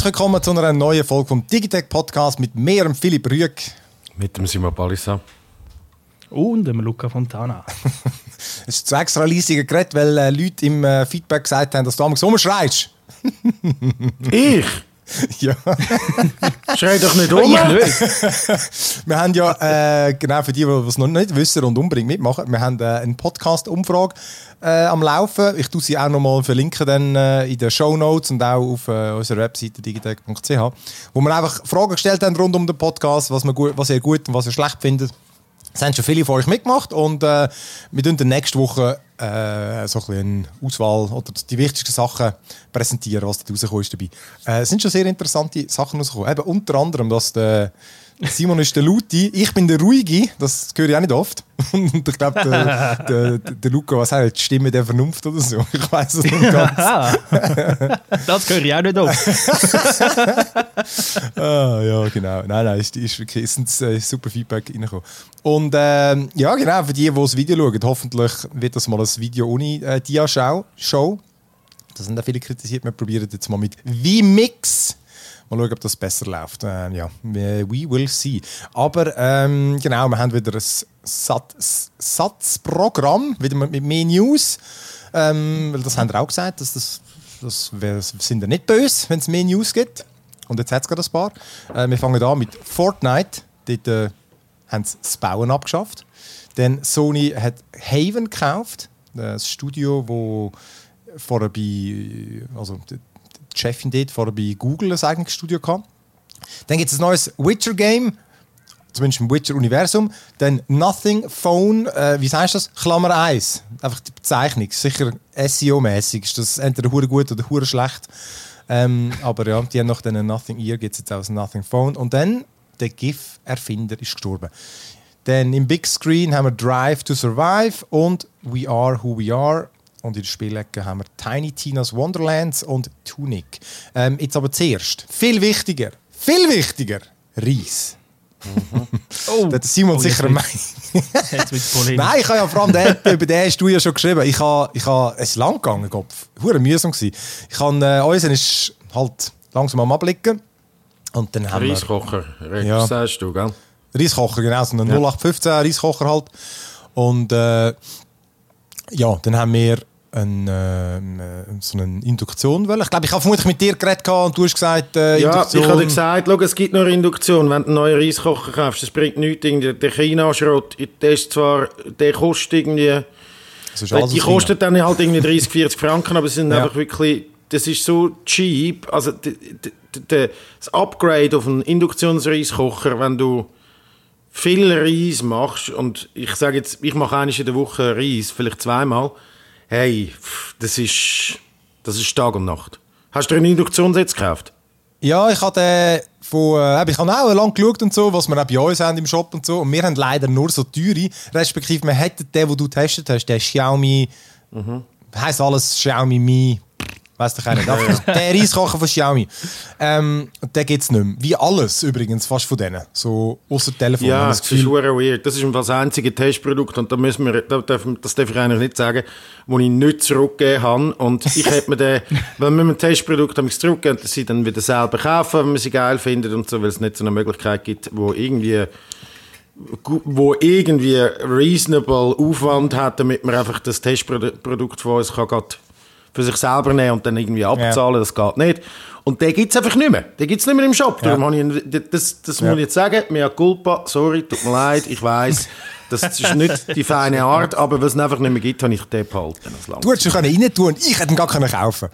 Herzlich willkommen zu einer neuen Folge vom Digitech Podcast mit mir, dem Philipp Rüeg. Mit dem Simon Palissa. Und dem Luca Fontana. Es ist zu extra leisiger Gerät, weil äh, Leute im äh, Feedback gesagt haben, dass du damals rumschreist. Ich? ja. Schrei doch nicht um. Ich nicht. Wir haben ja, äh, genau für die, die es noch nicht wissen und unbedingt mitmachen, wir haben äh, eine Podcast-Umfrage äh, am Laufen. Ich tue sie auch nochmal verlinken dann, äh, in den Show Notes und auch auf äh, unserer Webseite digitech.ch, wo wir einfach Fragen gestellt haben rund um den Podcast, was, wir gut, was ihr gut und was ihr schlecht findet. Es haben schon viele von euch mitgemacht und äh, wir dann nächste Woche äh, so ein Auswahl oder die wichtigsten Sachen präsentieren, was da rausgekommen ist dabei. Äh, es sind schon sehr interessante Sachen rausgekommen. Eben unter anderem, dass der Simon ist der Laute, ich bin der Ruhige, das höre ich auch nicht oft. Und ich glaube, der, der, der Luca, was er, die Stimme der Vernunft oder so. Ich weiß es nicht ganz. das höre ich auch nicht auf. ah, ja, genau. Nein, nein, ist, ist wirklich ist ein äh, super Feedback reingekommen. Und ähm, ja, genau, für die, die das Video schauen, hoffentlich wird das mal ein Video ohne äh, Dia-Show. Show. Das sind auch viele kritisiert. Wir probieren jetzt mal mit V-Mix. Mal schauen, ob das besser läuft. Ähm, ja, we will see. Aber ähm, genau, wir haben wieder ein Sat Satzprogramm, wieder mit mehr News. Ähm, weil das haben wir auch gesagt, dass das, das wir sind ja nicht böse, wenn es mehr News gibt. Und jetzt hat es gerade ein paar. Äh, wir fangen an mit Fortnite. Dort äh, haben sie das Bauen abgeschafft. Dann Sony hat Haven gekauft, das Studio, wo vorher bei, also Chefin dort vorher bei Google ein eigenes Studio hatte. Dann gibt es ein neues Witcher-Game, zumindest im Witcher-Universum. Dann Nothing Phone, äh, wie du das? Klammer 1. Einfach die Bezeichnung. Sicher SEO-mäßig ist das entweder hure gut oder hure schlecht. Ähm, aber ja, die haben noch den Nothing Ear, gibt es jetzt auch Nothing Phone. Und dann, der GIF-Erfinder ist gestorben. Dann im Big Screen haben wir Drive to Survive und We Are Who We Are. Und in der Spielecke haben wir Tiny Tina's Wonderlands und Tunic. Ähm, jetzt aber zuerst, viel wichtiger, viel wichtiger, Reis. Oh, Da hat Simon Oh, sicher Polemik. Nein, ich habe ja vor allem den, über den hast du ja schon geschrieben. Ich habe, ich habe, es ist lang gegangen, Kopf. Hure mühsam gewesen. Ich habe, äh, unseren ist halt langsam am Abblicken. Und dann haben wir... Reiskocher, Ja. ja. sagst du, gell? Reiskocher, genau, so einen Ja. 0815 Reiskocher halt. Und äh, ja, dann haben wir ein, äh, so eine Induktion wollen. Ich glaube, ich habe vermutlich mit dir geredet und du hast gesagt, äh, Ja, Induktion. ich habe gesagt, schau, es gibt nur Induktion. Wenn du einen neuen Reiskocher kaufst, das bringt nichts. Irgendwie Der China-Schrott, der ist zwar, der kostet irgendwie... Die China. kostet dann halt irgendwie 30, 40 Franken, aber sie sind Ja. einfach wirklich... Das ist so cheap. Also das Upgrade auf einen Induktionsreiskocher, wenn du viel Reis machst und ich sage jetzt, ich mache einmal in der Woche Reis, vielleicht zweimal, hey, das ist, das ist Tag und Nacht. Hast du einen Induktionssitz gekauft? Ja, ich habe den von, äh, ich habe auch lange geschaut und so, was wir auch bei uns haben im Shop und so. Und wir haben leider nur so teure, respektive wir hätten den, den du getestet hast, der Xiaomi, heisst alles Xiaomi Mi, weiss doch. Aber der Reiskocher von Xiaomi. Ähm, und den gibt es nicht mehr. Wie alles übrigens, fast von denen. So, außer Telefon. Ja, das das ist weird. Das ist das einzige Testprodukt und da müssen wir, da darf, das darf ich eigentlich nicht sagen, wo ich nicht zurückgegeben habe. Und ich hätte mir den, wenn wir ein Testprodukt haben zurückgeben, dass sie dann wieder selber kaufen, wenn man sie geil findet und so, weil es nicht so eine Möglichkeit gibt, wo irgendwie wo irgendwie reasonable Aufwand hat, damit man einfach das Testprodukt von uns kann für sich selber nehmen und dann irgendwie abzahlen, das geht nicht. Und den gibt es einfach nicht mehr. Den gibt es nicht mehr im Shop. Darum habe ich, das das muss ich jetzt sagen, mea culpa, sorry, tut mir leid, ich weiß, das ist nicht die feine Art, aber was es einfach nicht mehr gibt, habe ich den behalten. Du hättest ihn rein tun ich hätte ihn gar können kaufen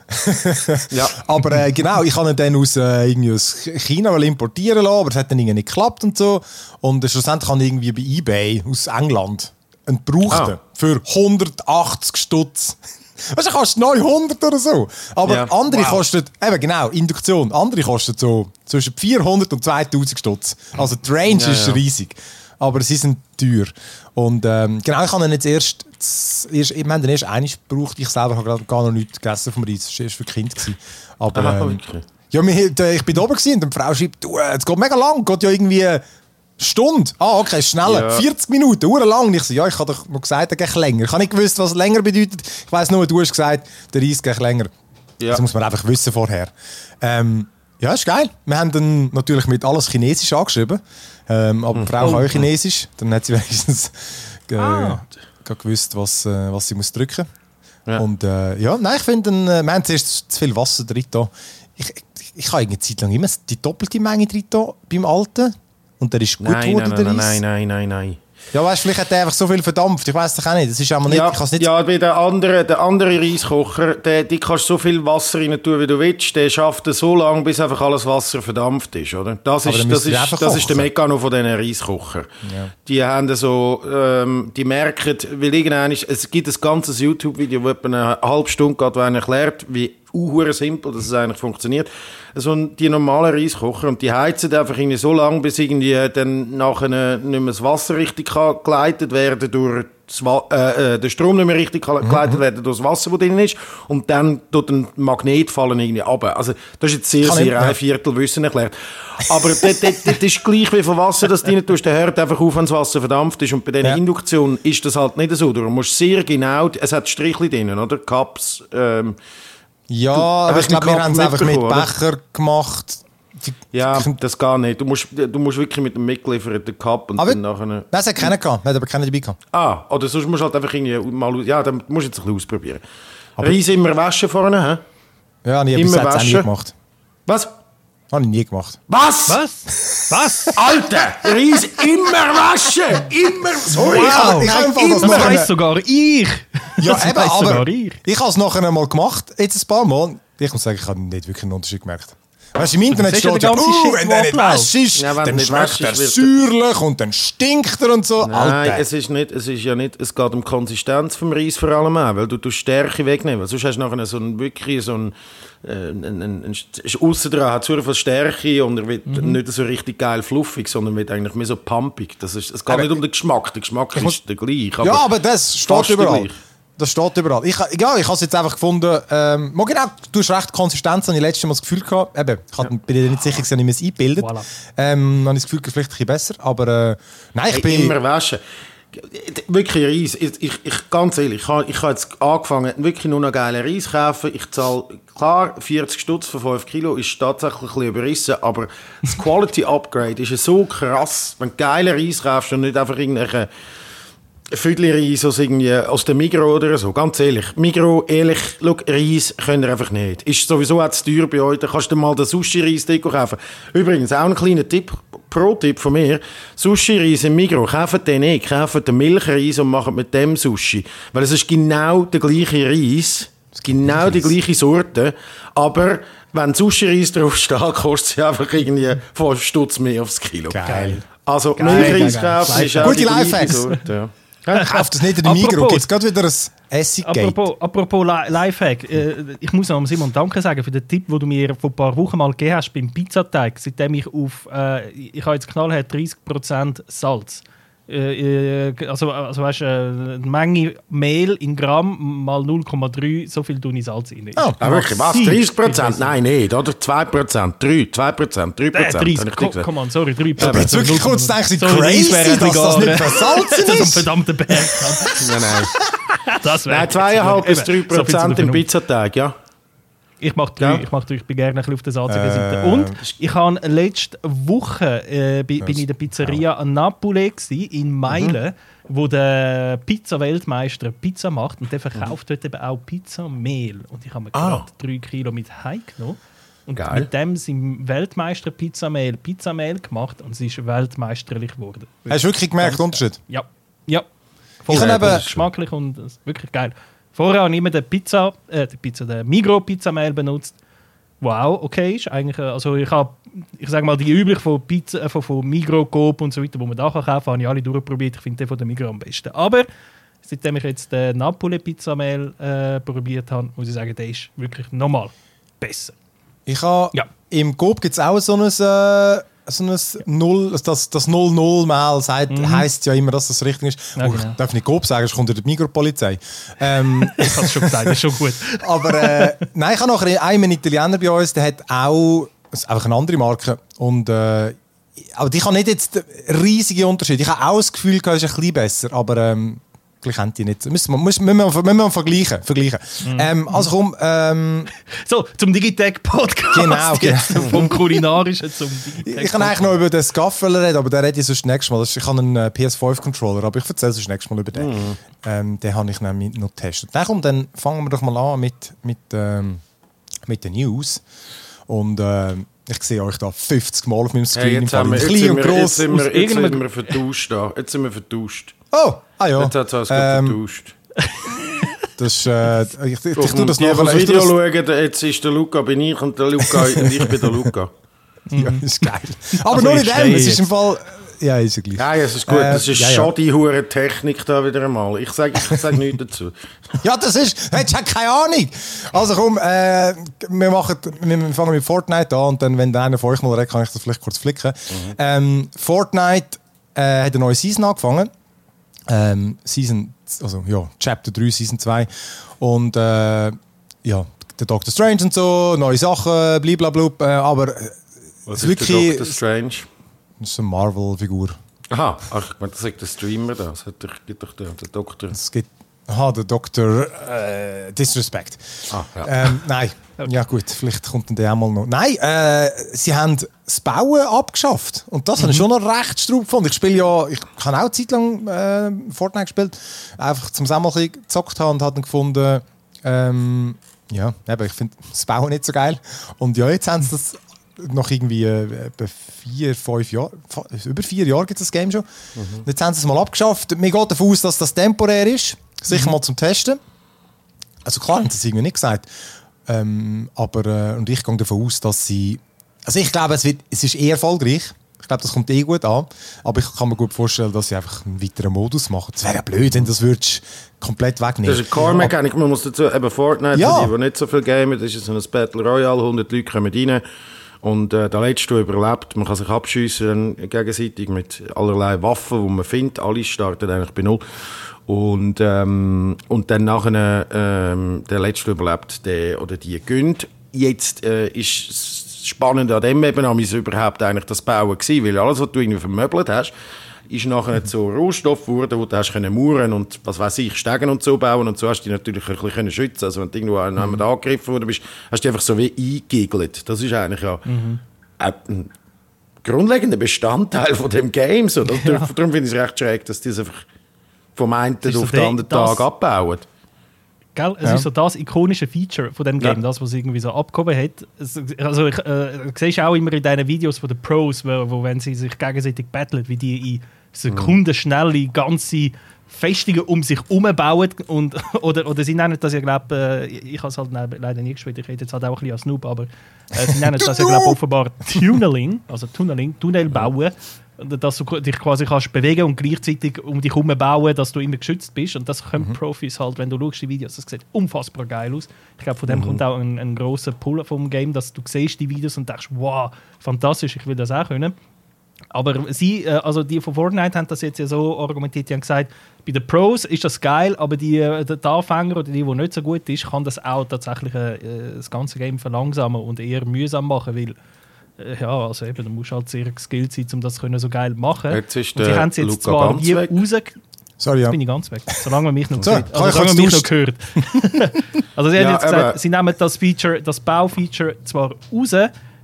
Ja. Aber äh, genau, ich habe ihn dann aus, äh, irgendwie aus China importieren lassen, aber es hat dann irgendwie nicht geklappt und so. Und äh, schlussendlich habe ich irgendwie bei Ebay aus England einen gebrauchten Ah. für 180 Stutz. Weißt du, kostet 900 oder so. Aber Ja. andere Wow. kostet, eben genau, Induktion, andere kostet so zwischen 400 und 2000 Stutz. Also die Range Ja, ist riesig. Aber sie sind teuer. Und ähm, genau, ich habe ihn jetzt erst, erst wir haben den erst einmal gebraucht. Ich selber habe gar noch nichts gegessen vom Reis. Das war erst für. Gewesen. Aber ähm, ja, wir, da- ich bin oben gewesen und die Frau schreibt, du, äh, es geht mega lang, geht ja irgendwie Stunde. Ah, okay, schneller. Ja. 40 Minuten, uhr lang. Ich so, ja, ich habe doch noch gesagt, er geht länger. Ich habe nicht gewusst, was länger bedeutet. Ich weiss nur, du hast gesagt, der Reis geht länger. Ja. Das muss man einfach wissen vorher. Ähm, Ja, ist geil. Wir haben dann natürlich mit alles Chinesisch angeschrieben. Ähm, aber die Frau kann auch Chinesisch. Dann hat sie wenigstens äh, Ah. gewusst, was, äh, was sie muss drücken Ja. Und äh, ja, nein, ich finde, äh, wir haben zuerst zu viel Wasser drin. da. Ich, ich, ich habe eine Zeit lang immer die doppelte Menge drin da beim Alten. Und der ist gut Nein, geworden, nein, der nein, Reis. nein, nein, nein, nein. Ja, weißt du, vielleicht hat der einfach so viel verdampft. Ich weiß doch auch nicht. Das ist einmal nicht, Ja, ich nicht ja, bei der andere, der andere Reiskocher, der, die kannst so viel Wasser rein tun, wie du willst. Der schafft es so lange, bis einfach alles Wasser verdampft ist, oder? Das Aber ist, das ist, das ist der. Mekano von diesen Reiskocher. Die haben so, ähm, die merken, weil irgendwann ist, es gibt ein ganzes YouTube-Video, wo etwa eine halbe Stunde geht, wo einer erklärt, wie uhuere simpel dass es eigentlich funktioniert. So ein- die normalen Reiskocher und die heizen einfach irgendwie so lange, bis irgendwie dann nachher nicht mehr das Wasser richtig kann geleitet werden durch äh, äh, der Strom nicht mehr richtig geleitet werden durch das Wasser, das drin ist und dann tut ein Magnet fallen irgendwie runter. Also das ist jetzt sehr, Kann sehr ein Viertel Wissen erklärt. Aber das, das, das ist gleich wie von Wasser, das du rein tust, der hört einfach auf, wenn das Wasser verdampft ist. Und bei dieser Ja. Induktion ist das halt nicht so. Du musst sehr genau, es hat Strichli drin, oder? Cups, ähm, Ja, Du aber ich glaube, wir haben es einfach mit mitbekommen, oder? Becher gemacht. Die, ja, das geht nicht. Du musst, du musst wirklich mit dem mitgelieferten Cup und Aber- dann nachher... Nein, es hat keinen gehabt. Wir haben aber keinen dabei gehabt. Ah, oder sonst musst du halt einfach irgendwie mal... Ja, dann musst du jetzt ein bisschen ausprobieren. Reis immer waschen vorne, hä? Ja, nie, bis Immer jetzt waschen. gemacht. Was? Habe ich nie gemacht. Was? Was? Was? Alter, Reis immer waschen! Immer... Sorry, Ich habe ich im Fall das weiss sogar ich. Ja, das eben, aber sogar ich. ich habe es nachher einmal gemacht, jetzt ein paar Mal. Ich muss sagen, ich habe nicht wirklich einen Unterschied gemerkt. Weißt du, im Internet Das ist ja steht ja, Shit, wenn der nicht abläuft. wäsch ist, Ja, dann schmeckt er säuerlich und dann stinkt er und so. Nein, Alter. es ist, nicht, es ist ja nicht, es geht um die Konsistenz vom Reis vor allem auch, weil du die Stärke wegnehmen, sonst hast du nachher so ein, wirklich so ein, äh, ein, ein, ein, ein ist aussen dran, hat so viel Stärke und er wird Mhm. nicht so richtig geil fluffig, sondern wird eigentlich mehr so pumpig. Das ist, es geht Aber nicht um den Geschmack, der Geschmack ist der gleiche. ja, aber das steht überall. gleich. Das steht überall. Ich, ja, ich habe es jetzt einfach gefunden, ähm, mal genau, du hast recht, Konsistenz habe ich letztes Mal das Gefühl gehabt, eben, ich hab, bin dir nicht sicher, ob ich mir es eingebildet. Voilà. Ähm, dann habe ich das Gefühl, vielleicht ein bisschen besser, aber äh, nein, ich Hey, bin... immer waschen. Wirklich Reis. Ich, ich, ich, ganz ehrlich, ich habe ich habe jetzt angefangen, wirklich nur noch geile Reis zu kaufen. Ich zahle, klar, 40 Stutz für 5 Kilo ist tatsächlich ein bisschen überrissen, aber das Quality Upgrade ist ja so krass, wenn du geile Reis kaufst und nicht einfach irgendwelche Viertelreis aus, irgendwie, aus dem Migro oder so. Ganz ehrlich. Migro, ehrlich, schau, Reis könnt ihr einfach nicht. Ist sowieso auch zu teuer bei euch. Da kannst du dir mal den Sushi-Reis-Deko kaufen. Übrigens, auch ein kleiner Tipp, Pro-Tipp von mir. Sushi-Reis im Migro, kauft den nicht. Kauft den Milchreis und macht mit dem Sushi. Weil es ist genau der gleiche Reis. Es ist genau die gleiche Sorte. Aber wenn Sushi-Reis draufsteht, kostet sie einfach irgendwie 5 Stutz mehr aufs Kilo. Geil. Also, Milchreis kaufen ist auch Gute die gleiche. Sorte. Ja. Kauft das nicht in der Migro, Apropos- gibt es gerade wieder ein Essiggate. Apropos, apropos Li- Lifehack, äh, ich muss am Simon Danke sagen für den Tipp, den du mir vor ein paar Wochen mal gegeben hast beim Pizzateig, seitdem ich auf, äh, ich habe jetzt knallhart 30% Salz. Äh, äh, also, also weißt, äh, eine Menge Mehl in Gramm mal 0,3, so viel tue ich Salz rein. Oh. Ah, wirklich, was? Massiv 30 viel Prozent? Nein, nicht, oder? 2 Prozent, 3, 2 Prozent, 3 Äh, Prozent. 30, komm, on, sorry, 3 Ich bin jetzt wirklich kurz gedacht, sie crazy, dass das nicht versalzen Das ist ein ist. verdammter Berg. Nein, nein. Das wäre Nein, 2,5 bis 3 Eben, so Prozent im. Pizzateig, ja. Ich mache drei, Ja. ich mache drei, ich bin gerne ein bisschen auf der salzigen Äh, Seite. Und ich habe letzte Woche äh, bi- bin ich in der Pizzeria an Napoli gsi, in Meilen, wo der Pizza-Weltmeister Pizza macht und der verkauft dort eben auch Pizzamehl. Und ich habe mir Ah. gerade drei Kilo mit heimgenommen. Und Geil. mit dem sind Weltmeister Pizzamehl Pizzamehl gemacht und es ist weltmeisterlich geworden. Hast du wirklich gemerkt, den Unterschied? Ja, ja. Ich habe Voll, ist geschmacklich und wirklich geil. Vorher habe ich immer den Pizza, äh, die Pizza, den Migro Pizzamehl benutzt, wo auch okay ist. Eigentlich, äh, also ich habe, ich sage mal, die üblich von Pizza, äh, von, von Migro, Coop und so weiter, wo man da kann kaufen kann, habe ich alle durchprobiert. Ich finde den von der Migro am besten. Aber seitdem ich jetzt den Napoli Pizzamehl äh, probiert habe, muss ich sagen, der ist wirklich nochmal besser. Ich habe Ja. im Coop gibt es auch so ein, äh, so ein Null, das, das 00-Mal sagt, heisst ja immer, dass das richtig ist. Ja, genau. Ich darf nicht Coop sagen, sonst kommt ja die Mikropolizei. ähm, Ich habe es schon gesagt, das ist schon gut. aber äh, nein, ich habe noch einen, Italiener bei uns, der hat auch einfach eine andere Marke. Und, äh, aber ich habe nicht jetzt den riesigen Unterschied. Ich habe auch das Gefühl, es ist ein bisschen besser, aber ähm, gleich haben die nicht. Müssen wir, müssen, müssen wir, müssen wir vergleichen. vergleichen. Mhm. Ähm, also komm, ähm, So, zum Digitech-Podcast. Genau, jetzt. genau. Vom Kulinarischen zum Digitech. ich kann eigentlich noch über den Scuffle reden, aber den rede ich sonst nächstes Mal. Das ist, ich habe einen äh, PS5-Controller, aber ich erzähle sonst nächstes Mal über den. Ähm, den habe ich nämlich noch getestet. Dann, komm, dann fangen wir doch mal an mit, mit, ähm, mit den News. Und ähm, ich sehe euch da 50 Mal auf meinem Screen. Hey, jetzt, haben wir, jetzt, sind wir, jetzt, sind wir, jetzt sind wir vertauscht da. Jetzt sind wir vertauscht. Oh, ah ja. Jetzt hat es alles Ähm, vertauscht. Das äh, ich, ich, ich, tue das das Ich Video das, schauen, jetzt ist der Luca, bin ich und der Luca und ich bin der Luca. ja, das ist geil. Aber Also nur nicht dem, es ist im. Fall. Ja, ist ja gleich. Ja, es ist gut. Äh, das ist ja, ja. schon die hure Technik da wieder einmal. Ich sage ich sag nichts dazu. Ja, das ist. Hättest du keine Ahnung. Also komm, äh, wir, machen, wir fangen mit Fortnite an und dann, wenn der einer von euch mal redet, kann ich das vielleicht kurz flicken. Ähm, Fortnite äh, hat eine neue Season angefangen. Ähm, Season, also ja, Chapter 3, Season 2. Und äh, ja, der Doctor Strange und so, neue Sachen, blablabla. Äh, aber äh, Was ist ist der wirklich. Doctor Strange? Das ist eine Marvel-Figur. Aha, ach, ich meine, das sagt der Streamer da. Das hat doch, gibt doch der, der Doktor. Es gibt. Aha, der Dr. Äh, Disrespect. Ah, ja. Ähm, nein. Ja gut, vielleicht kommt dann der auch mal noch. Nein, äh, sie haben das Bauen abgeschafft. Und das habe ich schon noch recht straub gefunden. Ich spiele ja, ich habe auch eine Zeit lang äh, Fortnite gespielt. Einfach zum Sammel ein bisschen gezockt haben und habe dann gefunden, ähm, ja, eben, ich finde das Bauen nicht so geil. Und ja, jetzt haben sie das nach irgendwie äh, vier, fünf Jahren, über vier Jahre gibt es das Game schon. Jetzt haben sie es mal abgeschafft. Mir geht davon aus, dass das temporär ist. Sicher mal zum Testen. Also klar haben sie es irgendwie nicht gesagt. Ähm, aber, äh, und ich gehe davon aus, dass sie. Also ich glaube, es, wird, es ist eher erfolgreich. Ich glaube, das kommt eh gut an. Aber ich kann mir gut vorstellen, dass sie einfach einen weiteren Modus machen. Es wäre ja blöd, wenn das würdest komplett wegnehmen Das ist eine Core-Mechanik. Man muss dazu, eben Fortnite, Ja. die, die nicht so viel gamen, das ist so ein Battle Royale, 100 Leute kommen rein. Und äh, der Letzte, der überlebt, man kann sich abschiessen gegenseitig mit allerlei Waffen, die man findet. Alle starten eigentlich bei Null. Und, ähm, und dann nachher ähm, der Letzte überlebt, der oder die gönnt. Jetzt äh, ist das Spannende an dem eben am ist überhaupt eigentlich das Bauen gewesen, weil alles, was du irgendwie vermöbelt hast, ist nachher zu Rohstoff geworden, wo du hast können mauern und was weiß ich, Stegen und so bauen und so hast du dich natürlich ein bisschen schützen. Also wenn du irgendwo an jemand angegriffen worden bist, hast du dich einfach so wie eingegelt. Das ist eigentlich ja äh, ein grundlegender Bestandteil von dem Game. So. Das- Darum finde ich es recht schräg, dass die es einfach vom einen ist so auf den der- anderen das- Tag abbauen. Gell? Es Ja. ist so das ikonische Feature von dem Game, Ja. das, was irgendwie so abgehoben hat. Also ich, äh, du siehst auch immer in diesen Videos von den Pros, wo, wo wenn sie sich gegenseitig battlen, wie die in Sekunden schnelle ganze Festungen um sich herum bauen. Und, oder, oder sie nennen das ja, glaube äh, ich habe es halt le- leider nie gespielt, ich rede jetzt halt auch ein bisschen als Noob, aber äh, sie nennen das ja, glaube offenbar Tunneling, also Tunneling, Tunnel bauen. Und Dass du dich quasi kannst bewegen und gleichzeitig um dich herum bauen, dass du immer geschützt bist. Und das können Profis halt, wenn du schaust, die Videos, das sieht unfassbar geil aus. Ich glaube, von dem kommt auch ein, ein grosser Pull vom Game, dass du siehst die Videos und denkst, wow, fantastisch, ich will das auch können. Aber sie, äh, also die von Fortnite haben das jetzt ja so argumentiert, die haben gesagt, bei den Pros ist das geil, aber die, äh, der der Anfänger oder die, die nicht so gut ist, kann das auch tatsächlich äh, das ganze Game verlangsamen und eher mühsam machen, weil ja, also eben, du musst halt sehr skilled sein, um das können so geil machen. Jetzt ist und sie haben es jetzt Luca zwar wie raus... Sorry, Jetzt ja. bin ich ganz weg, solange man mich noch So, sieht. Also, ich solange man mich noch hört. also sie haben Ja, jetzt gesagt, aber- sie nehmen das Feature, das Baufeature zwar raus,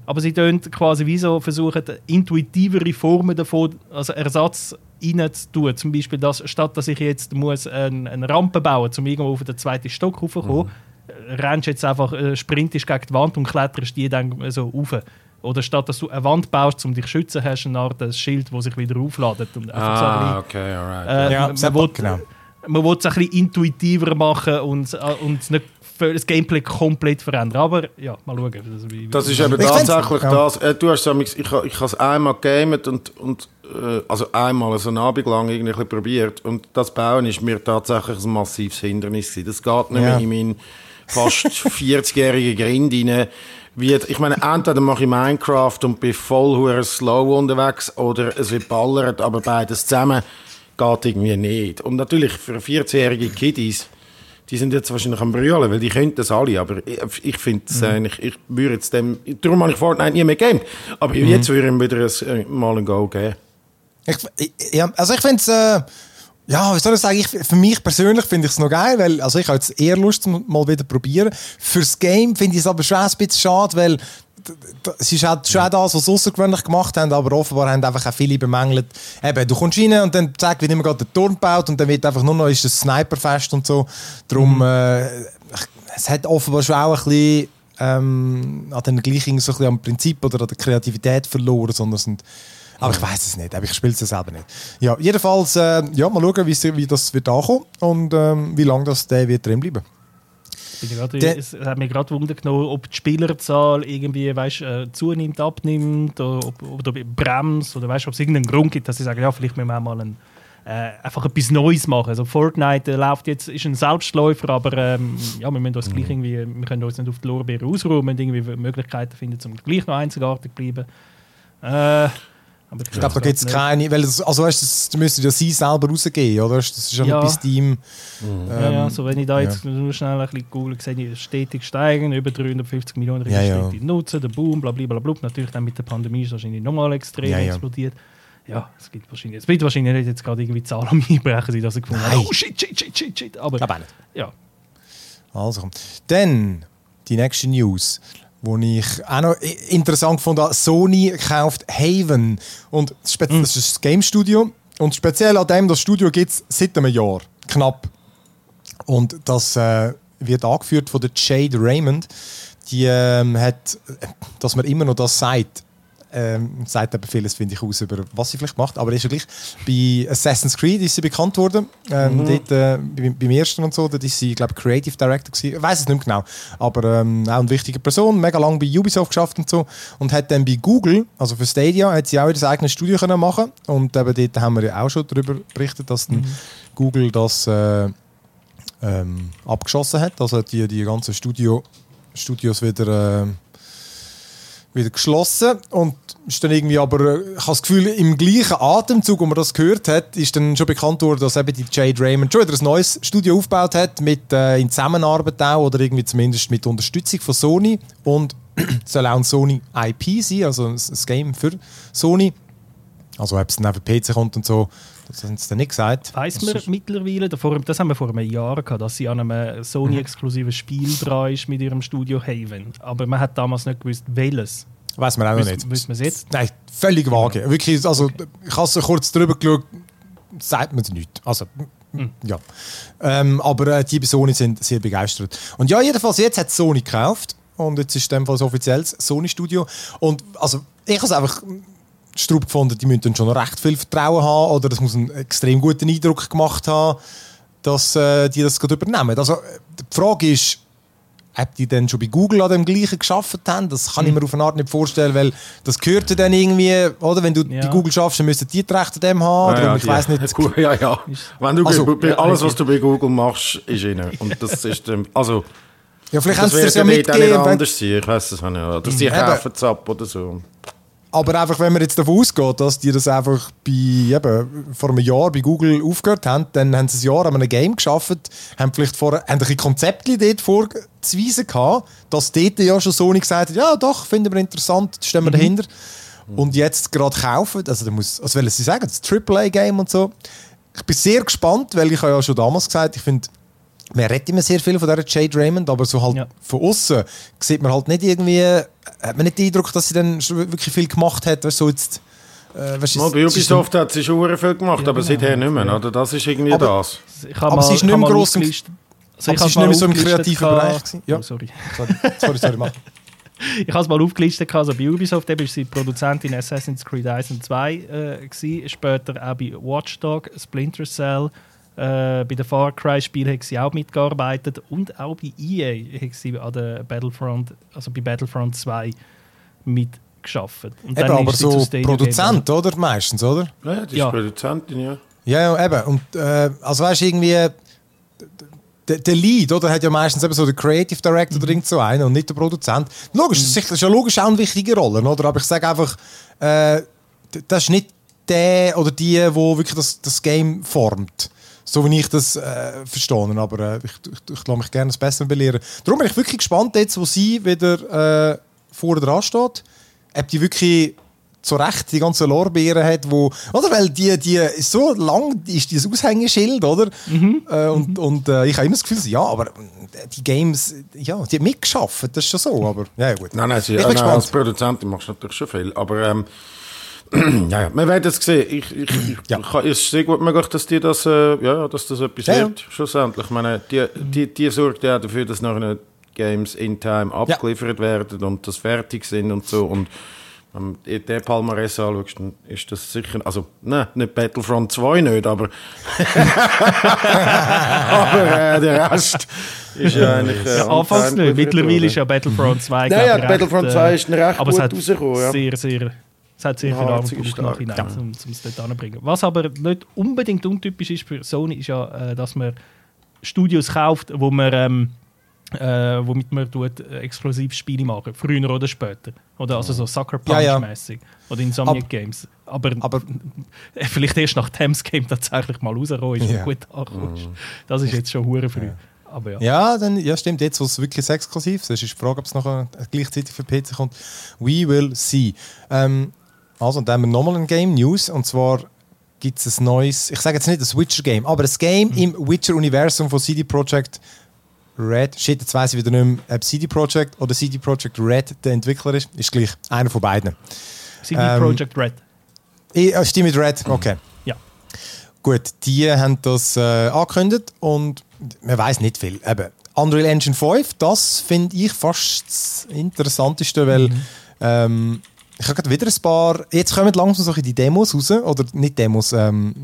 aber sie tun quasi wie so versuchen, intuitivere Formen davon, also Ersatz reinzutun. Zum Beispiel, dass, statt dass ich jetzt muss eine, eine Rampe bauen muss, um irgendwo auf den zweiten Stock raufzukommen, Mhm. rennst jetzt einfach, äh, sprintest gegen die Wand und kletterst die dann äh, so rauf. Oder statt dass du eine Wand baust, um dich zu schützen, hast du eine Art ein Schild, das sich wieder aufladet. Und einfach so ein Ah, bisschen- okay, alright. äh, Ja, man, will, genau. man will es ein bisschen intuitiver machen und, äh, und nicht das Gameplay komplett verändern. Aber ja, mal schauen. Das, wie, Das ist eben Ich tatsächlich ja. das. Äh, du hast es, ich, ich habe es einmal gamet und, und äh, also einmal so einen Abend lang irgendwie probiert und das Bauen ist mir tatsächlich ein massives Hindernis gewesen. Das geht nicht Ja. mehr in meinen fast 40-jährigen Grind rein. Wie, ich meine, entweder mache ich Minecraft und bin voll hure slow unterwegs oder es wird ballert, aber beides zusammen geht irgendwie nicht. Und natürlich für 14-jährige Kiddies, die sind jetzt wahrscheinlich am Brüllen, weil die können das alle, aber ich, ich finde es eigentlich, ich würde jetzt dem, darum habe ich Fortnite nie mehr gamed, aber jetzt würde ich ihm wieder ein, äh, mal ein Go geben. Ich- ja, also ich finde es äh, Ja, wie soll ich sagen, ich, für mich persönlich finde ich es noch geil, weil, also ich habe jetzt eher Lust, mal wieder probieren. Fürs Game finde ich es aber schon ein bisschen schade, weil es ist halt schon das, was sie außergewöhnlich gemacht haben, aber offenbar haben einfach auch viele bemängelt. Eben, du kommst rein und dann zeigt, wie immer gerade der Turm baut und dann wird einfach nur noch ist das Sniperfest und so. Darum, äh, es hat offenbar schon auch ein bisschen ähm, an den gleichen so ein bisschen am Prinzip oder an der Kreativität verloren, sondern sind aber ich weiß es nicht, aber ich spiele es ja selber nicht. Ja, jedenfalls, äh, ja, mal schauen, wie, wie das wird ankommen und ähm, wie lange das der wird drin bleiben. Grad, Der- es hat mich gerade Wunder genommen, ob die Spielerzahl irgendwie weißt, äh, zunimmt, abnimmt oder ob, oder bremst oder weißt, ob es irgendeinen Grund gibt, dass sie sagen, ja, vielleicht müssen wir mal ein, äh, einfach etwas Neues machen. Also Fortnite äh, läuft jetzt, ist ein Selbstläufer, aber ähm, ja, wir müssen uns gleich irgendwie, wir können uns nicht auf die Lorbeeren ausruhen, wir müssen irgendwie Möglichkeiten finden, um gleich noch einzigartig zu bleiben. Äh, aber Ich glaube, da gibt es keine, weil das, also weißt, das das müsste ja sie selber rausgeben, oder? Das ist ja, Ja. bei Steam. Ja, ja, Ähm, so wenn ich da jetzt nur schnell ein bisschen google, sehe ich stetig steigen, über 350 Millionen Ja, ja. registrierte Nutzer, der Boom, bla bla bla bla. Natürlich dann mit der Pandemie ist es wahrscheinlich nochmal extrem Ja, ja. explodiert. Ja, es gibt wahrscheinlich, es wird wahrscheinlich nicht jetzt gerade irgendwie Zahlen am Einbrechen sein, dass ich gefunden habe, oh shit, shit, shit, shit, shit. Aber glaube auch nicht. ja, Also, dann die nächste News, wo ich auch noch interessant fand, Sony kauft Haven. Und spe das ist das Game Studio. Und speziell an dem das Studio gibt es seit einem Jahr knapp. Und das äh, wird angeführt von der Jade Raymond, die ähm, hat, äh, dass man immer noch das sagt. Ähm, sagt aber vieles, finde ich, aus über was sie vielleicht macht. Aber ist ja gleich. Bei Assassin's Creed ist sie bekannt worden. Ähm, dort, äh, beim, beim ersten und so, dort ist sie, glaube ich, Creative Director gewesen. Ich weiß es nicht mehr genau. Aber ähm, auch eine wichtige Person, mega lange bei Ubisoft geschafft und so. Und hat dann bei Google, also für Stadia, hat sie auch ihr eigenes Studio können machen Und eben dort haben wir ja auch schon darüber berichtet, dass dann Google das äh, ähm, abgeschossen hat. Also die, die ganzen Studio, Studios wieder, äh, wieder geschlossen. Und ist dann irgendwie aber, äh, ich habe das Gefühl, im gleichen Atemzug, wo man das gehört hat, ist dann schon bekannt worden, dass eben die Jade Raymond schon wieder ein neues Studio aufgebaut hat, mit, äh, in Zusammenarbeit auch, oder irgendwie zumindest mit Unterstützung von Sony. Und soll auch ein Sony IP sein, also ein, Game für Sony. Also ob es dann auf PC kommt und so, das haben sie dann nicht gesagt. weiss Das man mittlerweile, davor, das haben wir vor einem Jahr gehabt, dass sie an einem Sony-exklusiven Spiel dran ist mit ihrem Studio Haven. Aber man hat damals nicht gewusst, welches. Weiß man auch noch nicht. Wissen wir es jetzt? Nein, völlig vage. Wirklich, also, ich habe so kurz drüber geschaut, sagt man es nicht. Also, ja. Ähm, aber äh, die bei Sony sind sehr begeistert. Und ja, jedenfalls, jetzt hat Sony gekauft. Und jetzt ist in dem Fall das offizielles Sony-Studio. Und also, ich habe es einfach Strub gefunden, die müssen schon recht viel Vertrauen haben oder das muss einen extrem guten Eindruck gemacht haben, dass äh, die das gerade übernehmen. Also, die Frage ist, ob die dann schon bei Google an dem gleichen geschafft haben, das kann ich mir auf eine Art nicht vorstellen, weil das gehört ja dann irgendwie, oder? Wenn du Ja. bei Google schaffst, dann müssen die die Rechte dem haben. Ja, ja, ich weiß nicht. Ja, ja. Wenn du Also, alles, was du bei Google machst, ist innen. Und das ist, ähm, also, Ja, vielleicht haben das sie das wird ja mitgegeben. wenn- anders sein. Ich weiß es nicht. Oder sie Eben. kaufen es ab oder so. Aber einfach, wenn man jetzt davon ausgeht, dass die das einfach bei, eben, vor einem Jahr bei Google aufgehört haben, dann haben sie ein Jahr an einem Game geschafft, haben vielleicht vorher haben ein Konzeptchen dort vorzuweisen gehabt, dass dort ja schon Sony gesagt hat, ja doch, finden wir interessant, stehen wir dahinter. Und jetzt gerade kaufen, also da muss, was wollen sie sagen, das AAA-Game und so. Ich bin sehr gespannt, weil ich ja schon damals gesagt, ich finde, man redet immer sehr viel von dieser Jade Raymond, aber so halt Ja. von außen sieht man halt nicht irgendwie, hat man nicht den Eindruck, dass sie dann schon wirklich viel gemacht hat, weißt du, so jetzt, äh, weißt, Mal, bei Ubisoft hat sie schon sehr viel gemacht, Ja, aber genau. seither nicht mehr. Oder? Das ist irgendwie Aber- das. Aber mal, sie ist ich nicht mehr gross im- Also aber ich sie ist nicht mehr so im kreativen gehabt- Bereich gewesen. Ja. Oh, sorry. Sorry, sorry, sorry, mach. Ich habe es mal aufgelistet, also bei Ubisoft eben ist sie Produzentin Assassin's Creed 1 und 2 äh, gewesen, später auch bei Watch Dogs, Splinter Cell, äh, bei den Far Cry Spielen hat sie auch mitgearbeitet und auch bei EA hat sie an der Battlefront, also bei Battlefront 2 mitgeschafft. Und Eben, aber ist sie zu so Produzent, oder? Meistens, oder? Ja, die ist Ja. Produzentin, ja. Ja, ja, eben. Und, äh, also weißt du, irgendwie, der, der Lead, oder? Hat ja meistens eben so der Creative Director oder irgend so einen und nicht der Produzent. Logisch, das ist sicher- das ist ja logisch auch eine wichtige Rolle, oder? Aber ich sage einfach, äh, das ist nicht der oder die, wo wirklich das, das Game formt. So wie ich das äh, verstehe. Aber äh, ich, ich, ich lasse mich gerne das Bessere belehren. Darum bin ich wirklich gespannt, jetzt, wo sie wieder äh, vorne dran steht, ob die wirklich zu Recht die ganzen Lorbeeren hat, wo, oder? Weil die, die, so lang ist dieses Aushängeschild, oder? Mhm. Äh, und und äh, ich habe immer das Gefühl, ja, aber die Games, ja, die haben mitgeschafft, das ist schon so, aber ja, gut. Nein, nein, sie, ich äh, bin nein als. Produzentin machst du natürlich schon viel. Aber ähm, ja, ja, wir werden es sehen. Ich, ich, ich, Ja. ich, es ist sehr gut möglich, dass die das, äh, ja, dass das etwas Ja, wird, schlussendlich. Ich meine, die, die, die sorgt ja dafür, dass nachher Games in Time abgeliefert werden und das fertig sind und so. Und wenn du den Palmares anschaust, dann ist das sicher, also, nein, nicht Battlefront 2 nicht, aber, aber äh, der Rest ist ja eigentlich. Äh, Ja, anfangs nicht. Mittlerweile ist ja Battlefront 2 Ja, glaub ja, Battlefront recht, 2 ist dann recht aber gut es hat rausgekommen, ja. Sehr, sehr, es hat sehr viel Ja, Arbeit ziemlich gebraucht stark. nachhinein, um es dort anzubringen. Was aber nicht unbedingt untypisch ist für Sony, ist ja, äh, dass man Studios kauft, wo man, ähm, äh, womit man tut, äh, exklusiv Spiele machen, früher oder später. Oder also so Sucker Ja, ja. Punch-mäßig. Oder Insomniac Ab- Games. Aber, Aber äh, vielleicht erst nach Thames Game tatsächlich mal rausgekommen ist Ja. und gut angekommen ist. Das ist jetzt schon hure früh. Aber ja. Ja, dann, ja, stimmt. Jetzt, wo es wirklich exklusiv ist, ist die Frage, ob es noch gleichzeitig für PC kommt. We will see. Ähm, also, und dann haben wir nochmal ein Game News. Und zwar gibt es ein neues, ich sage jetzt nicht das Witcher-Game, aber ein Game im Witcher-Universum von CD Projekt Red. Shit, jetzt weiss ich wieder nicht mehr, ob CD Projekt oder CD Projekt Red der Entwickler ist. Ist gleich. Einer von beiden. CD Ähm, Projekt Red. Ich, äh, stimme mit Red, okay. Ja. Gut, die haben das äh, angekündigt und man weiß nicht viel. Eben, Unreal Engine 5, das finde ich fast das Interessanteste, weil ähm, ich habe gerade wieder ein paar. Jetzt kommen langsam so die Demos raus, oder nicht Demos, ähm,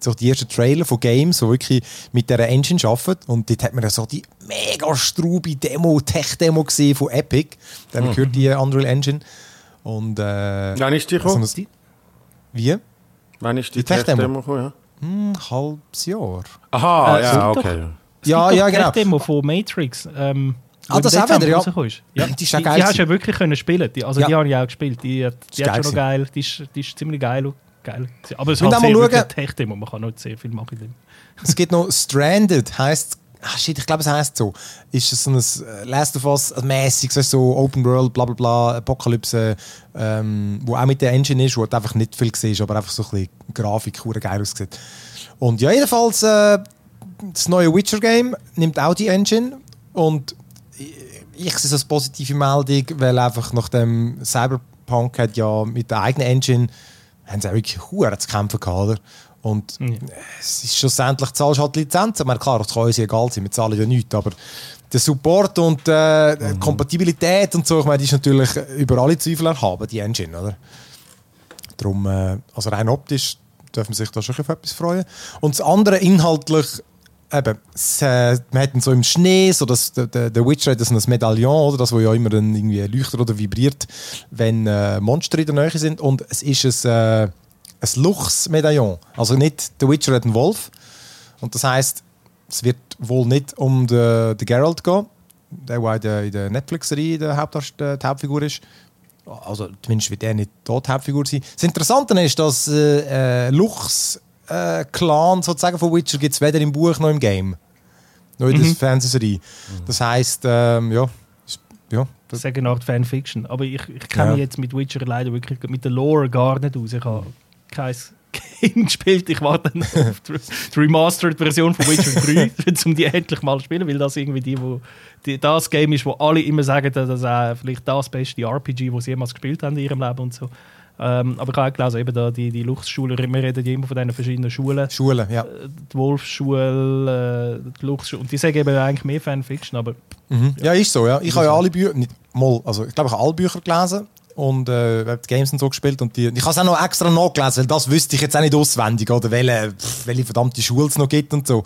so die ersten Trailer von Games, die wirklich mit dieser Engine arbeiten. Und dort hat man ja so die mega strube Demo, Tech-Demo gesehen von Epic. Dann gehört die Unreal Engine. Und äh, Wann ist die gekommen? ein- wie? Wann ist die, Die Tech-Demo? Tech-Demo gekommen? Ja? Ein halbes Jahr. Aha, Äh, ja, doch- okay. Es Ja, ja, doch genau. die Demo von Matrix. Ähm, Ah, das auch wieder, ja. ist. ja. Die Die, ist auch die, geil hast du ja wirklich können spielen. Die, also Ja. die habe ich auch gespielt. Die, hat- die, geil hat schon noch geil. Die ist, die ist ziemlich geil. geil. Aber es ist halt sehr wirklich Tech-Demo. Man kann nicht sehr viel machen. dem. Es gibt noch Stranded, heißt Ah, shit, ich glaube, es heißt so. Ist es so ein äh, Last of Us mäßig, so Open World, bla bla bla, Apokalypse, ähm, wo auch mit der Engine ist, wo du einfach nicht viel siehst, aber einfach so ein bisschen Grafik, geil aussieht. Und ja, jedenfalls, äh, das neue Witcher-Game nimmt auch die Engine und ich, sehe es als positive Meldung, weil einfach nachdem Cyberpunk hat ja mit der eigenen Engine haben sie auch wirklich hure zu kämpfen gehabt, oder? Und es ist schlussendlich, zahlst halt Lizenzen. Ich meine, klar, das kann uns egal sein, wir zahlen ja nichts, aber der Support und äh, die Kompatibilität und so, ich meine, die ist natürlich über alle Zweifel erhaben, die Engine, oder? Darum, äh, also rein optisch dürfen sich da schon auf etwas freuen. Und das andere inhaltlich, eben, es, äh, man hat so im Schnee, so das, der, Witcher hat so ein Medaillon, oder, das wo ja immer dann irgendwie leuchtet oder vibriert, wenn äh, Monster in der Nähe sind. Und es ist ein, äh, ein Luchs-Medaillon. Also nicht der Witcher hat einen Wolf. Und das heißt, es wird wohl nicht um den, den Geralt gehen, der, der in der, der Netflix-Serie der äh, die Hauptfigur ist. Also zumindest wird er nicht dort die Hauptfigur sein. Das Interessante ist, dass äh, äh, Luchs-Clan sozusagen von Witcher gibt es weder im Buch noch im Game. Nur in der Fernsehserie. Das heisst, ähm, ja, ja, Das ist eine Art Fanfiction. Aber ich, ich kenne Ja. mich jetzt mit Witcher leider wirklich mit der Lore gar nicht aus. Ich habe kein Game gespielt. Ich warte dann auf die die Remastered-Version von Witcher 3, um die endlich mal zu spielen, weil das irgendwie die, wo, die, das Game ist, wo alle immer sagen, dass das äh, vielleicht das beste RPG, das sie jemals gespielt haben in ihrem Leben und so. Ähm, aber ich habe auch gelesen, eben da die, die Luchsschule, wir reden ja immer von diesen verschiedenen Schulen. Schule, ja. Die Wolfsschule, äh, die Luchsschule. Und die sagen eben eigentlich mehr Fanfiction, aber Mhm. Ja, ist so, ja. Ich habe ja alle Bücher, nicht mal, also ich glaube, ich habe alle Bücher gelesen und äh, habe die Games und so gespielt und die, ich habe es auch noch extra nachgelesen, weil das wüsste ich jetzt auch nicht auswendig, oder welche, welche verdammte Schule es noch gibt und so.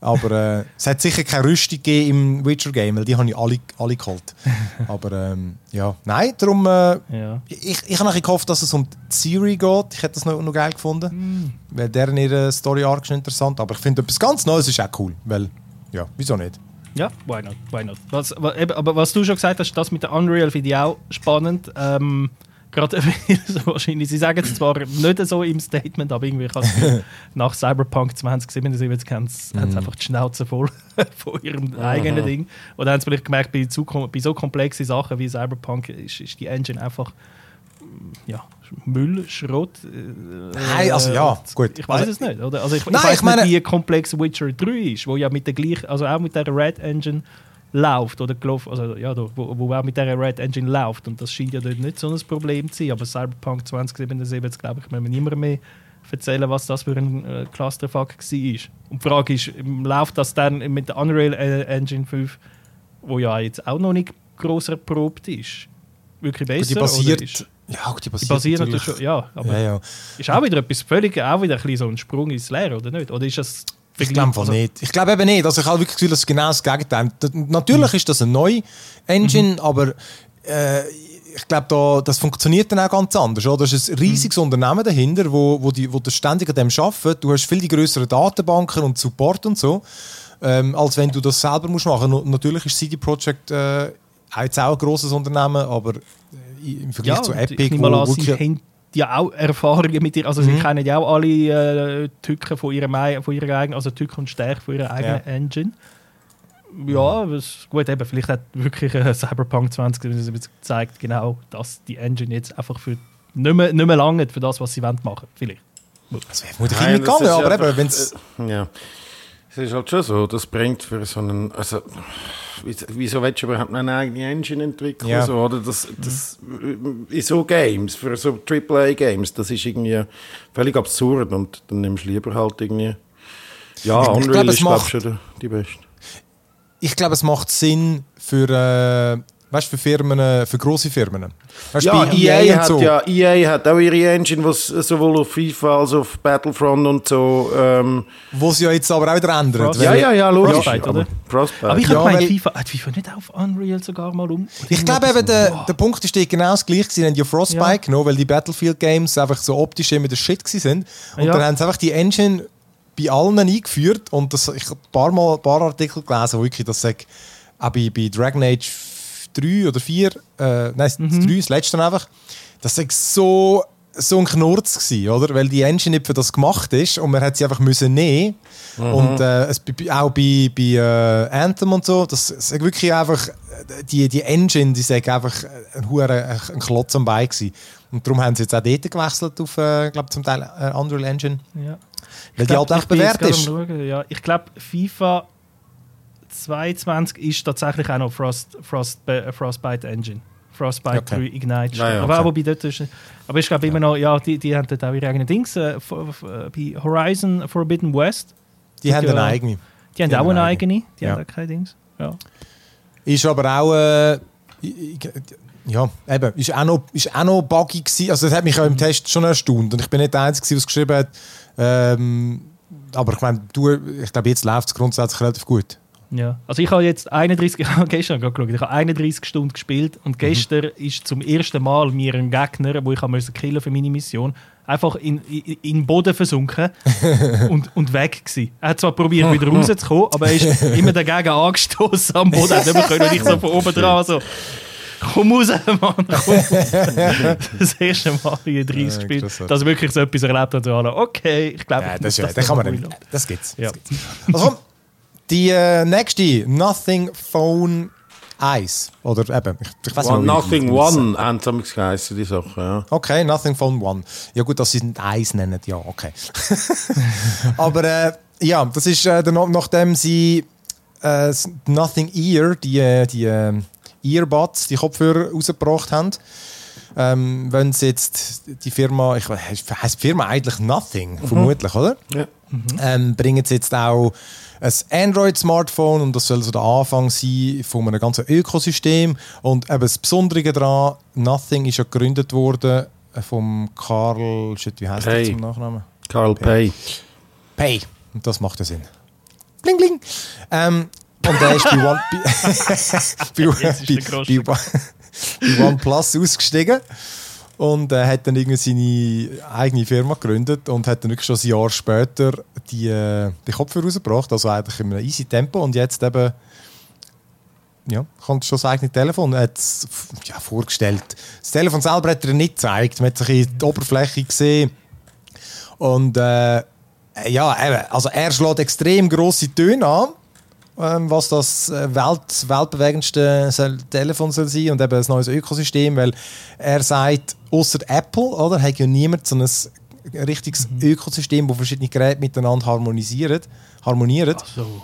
Aber äh, es hat sicher keine Rüstung gegeben im Witcher-Game, weil die habe ich alle, alle geholt. Aber ähm, ja, nein, darum, äh, ja. ich, ich habe gehofft, dass es um die Serie geht. Ich hätte das noch, noch geil gefunden, weil deren ihre Story-Arc ist interessant, aber ich finde etwas ganz Neues ist auch cool, weil, ja, wieso nicht? Ja, why not? Why not? Was, aber was du schon gesagt hast, das mit der Unreal finde ich auch spannend. Ähm, Gerade so wahrscheinlich, sie sagen es zwar nicht so im Statement, aber irgendwie kann nach Cyberpunk 2077 haben sie haben sie einfach die Schnauze voll von ihrem eigenen Ding. Oder haben sie vielleicht gemerkt, bei, zu, bei so komplexen Sachen wie Cyberpunk ist, ist die Engine einfach ja, Müll, Schrott. Äh, Nein, also ja, gut. Ich weiß Also- es nicht, oder? Also ich, Nein, ich weiß ich meine- nicht, wie komplex Witcher 3 ist, wo ja mit der gleichen, also auch mit der Red Engine läuft oder gelaufen, also ja, wo, wo auch mit der Red Engine läuft und das scheint ja dort nicht so ein Problem zu sein, aber Cyberpunk 2077, glaube ich, müssen wir niemand mehr erzählen, was das für ein äh, Clusterfuck war. Und die Frage ist, läuft das dann mit der Unreal äh, Engine 5, wo ja jetzt auch noch nicht gross erprobt ist, wirklich besser? die basiert. Ist, ja, gut, die die basiert, basiert natürlich schon, ja, aber Ja, ja. ist auch wieder etwas völlig, auch wieder ein so ein Sprung ins Leere, oder nicht? Oder ist das Ich glaube also- nicht. Ich glaube eben nicht. Also ich habe wirklich das Gefühl, das ist genau das Gegenteil. Natürlich Mhm. ist das eine neue Engine, aber äh, ich glaube, da, das funktioniert dann auch ganz anders. Oder? Da ist ein riesiges Mhm. Unternehmen dahinter, wo, wo, die, wo das ständig an dem arbeitet. Du hast viel die größeren Datenbanken und Support und so, ähm, als wenn du das selber musst machen musst. Natürlich ist CD Projekt äh, auch jetzt auch ein grosses Unternehmen, aber äh, im Vergleich zu und Epic, an, wo sie wirklich- haben ja auch Erfahrungen mit ihr, also sie Mhm. kennen ja auch alle äh, Tücken von ihrem, ei- von ihrer eigenen, also Tücken und Stärken von ihrer eigenen Ja. Engine. Ja, das, gut, eben, vielleicht hat wirklich äh, Cyberpunk 2077 gezeigt, genau, dass die Engine jetzt einfach für nicht mehr, nicht mehr lange für das, was sie wollen machen. Vielleicht. das wäre vermutlich nicht gegangen, ist aber eben, wenn es... äh, Ja. Es ist halt schon so, das bringt für so einen. Also, wieso- willst du überhaupt eine eigene Engine entwickeln? Ja. So, oder das, das, in so Games, für so AAA-Games, das ist irgendwie völlig absurd und dann nimmst du lieber halt irgendwie. Ja, Ich Unreal glaube, es ist, glaube ich, schon die beste. ich glaube, es macht Sinn für, äh, weißt, für Firmen, für große Firmen. Weißt, Ja, bei EA, und hat so. ja, EA hat auch ihre Engine, was sowohl auf FIFA als auch auf Battlefront und so. Ähm, Wo sie ja jetzt aber auch wieder weil- ja, ja, ja, logisch. Frostbite, aber oder? Frostbite. Aber ich Ja, habe gemeint, weil- FIFA, hat FIFA nicht auf Unreal sogar mal um? Ich glaube eben, der, der Punkt ist genau das gleiche. Sie haben ja Frostbite Ja. genommen, weil die Battlefield-Games einfach so optisch immer der Shit waren. Und Ja. dann haben sie einfach die Engine bei allen eingeführt. Und das, ich habe ein paar, Mal, ein paar Artikel gelesen, wo wirklich das sagt, auch bei, bei Dragon Age 3 oder 4, äh, nein, das 3, das letzte einfach, das war so, so ein Knurz gewesen, oder? Weil die Engine nicht für das gemacht ist und man hat sie einfach müssen nehmen. Und äh, es, auch bei, bei äh, Anthem und so, das ist wirklich einfach, äh, die, die Engine, die sagt einfach ein, hure- ein Klotz am Bein gewesen. Und darum haben sie jetzt auch dort gewechselt auf, äh, glaube zum Teil äh, Unreal Engine. Ja. Weil die glaub, halt einfach ich bewährt ist. Ja. Ich glaube, FIFA 22 ist tatsächlich auch noch Frost, Frost, äh, Frostbite Engine. Frostbite Okay. 3 Ignite. Ja, ja, aber, okay. wobei dort ist, aber ich glaube immer noch, ja, die, die haben dort auch ihre eigenen Dings. Äh, äh, bei Horizon Forbidden West, Die haben Ja. eine eigene. die haben Die auch eine eine eigene. Die Ja. haben auch kein Dings. Ja. Ist aber auch, äh, ja, eben, ist auch noch, ist auch noch buggy gewesen. Also das hat mich auch im Test schon erstaunt. Und ich bin nicht der Einzige, der es geschrieben hat. Ähm, aber ich meine, du, ich glaube, jetzt läuft es grundsätzlich relativ gut. Ja. Also ich habe jetzt 31, ich habe gestern gerade geschaut, ich habe 31 Stunden gespielt und gestern ist zum ersten Mal mir ein Gegner, wo ich habe müssen killen für meine Mission, einfach in, in, in den Boden versunken und, und weg gewesen. Er hat zwar probiert wieder rauszukommen, aber er ist immer dagegen angestoßen am Boden, hat nicht mehr können und ich so von oben dran so Komm raus, Mann, komm raus. Das erste Mal in 30 Ja, gespielt, interessant. dass ich wirklich so etwas erlebt alle, Okay, ich glaube, Ja, das, muss ja, das das kann man nicht. Das gibt's. Ja. Das gibt's. Also die äh, nächste, Nothing Phone Eyes. Oder eben, ich, ich weiß One, nicht, Nothing One haben sie geheißen, die Sache. Ja. Okay, Nothing Phone One. Ja gut, dass sie es nicht Eis nennen, ja, okay. Aber äh, ja, das ist, äh, dann, nachdem sie äh, Nothing Ear, die, äh, die äh, Earbuds, die Kopfhörer rausgebracht haben, ähm, wenn sie jetzt die Firma, ich weiß, heisst die Firma eigentlich Nothing, vermutlich, oder? Ja. ähm, bringen sie jetzt auch ein Android-Smartphone und das soll so der Anfang sein von einem ganzen Ökosystem. Und eben das Besondere daran, Nothing ist ja gegründet worden vom Karl, shit, wie heißt der zum Nachnamen? Carl Pay. Pay. Und das macht ja Sinn. Bling, bling. Ähm, und er ist bei, One, bei, bei, der bei, bei OnePlus ausgestiegen und äh, hat dann irgendwie seine eigene Firma gegründet und hat dann wirklich schon ein Jahr später die, äh, die Kopfhörer rausgebracht, also eigentlich in einem easy Tempo und jetzt eben ja, kommt schon das eigene Telefon. Er hat es ja, vorgestellt. Das Telefon selber hat er nicht gezeigt. Man hat sich in die Oberfläche gesehen. Und äh, ja, eben, also er schlägt extrem grosse Töne an. Ähm, was das äh, Welt, weltbewegendste Telefon soll sein und eben ein neues Ökosystem, weil er sagt, außer Apple, oder, hat ja niemand so ein richtiges Ökosystem, wo verschiedene Geräte miteinander harmonisieren. harmonieren. Also,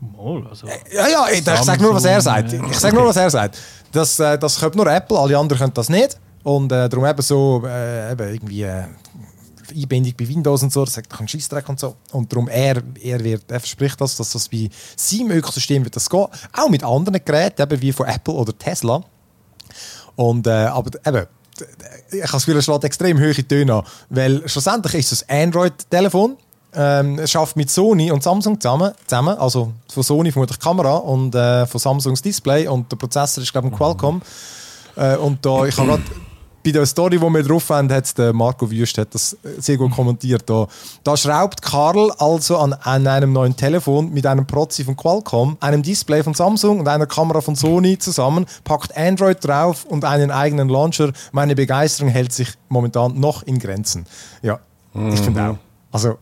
mal, also. Ja, ja, ich, ich sage nur, was er sagt. Ich sage nur, was er sagt. Das, äh, das könnte nur Apple, alle anderen können das nicht. Und äh, darum eben so, äh, eben irgendwie äh, Einbindung bei Windows und so, das sagt ein Scheissdreck und so. Und darum, er, er, wird, er verspricht das, dass das bei seinem Ökosystem wird das gehen. Auch mit anderen Geräten, eben wie von Apple oder Tesla. Und, äh, aber eben, ich habe das Gefühl, es schlägt extrem hohe Töne an. Weil schlussendlich ist es ein Android-Telefon. Ähm, es schafft mit Sony und Samsung zusammen, zusammen. Also von Sony vermutlich die Kamera und äh, von Samsungs Display. Und der Prozessor ist, glaube ich, ein Qualcomm. Äh, und da, ich habe gerade bei der Story, die wir drauf haben, hat der Marco Wüst hat das sehr gut kommentiert. Da, da schraubt Karl also an, an einem neuen Telefon mit einem Prozi von Qualcomm, einem Display von Samsung und einer Kamera von Sony zusammen, packt Android drauf und einen eigenen Launcher. Meine Begeisterung hält sich momentan noch in Grenzen. Ja, ich finde auch. Also,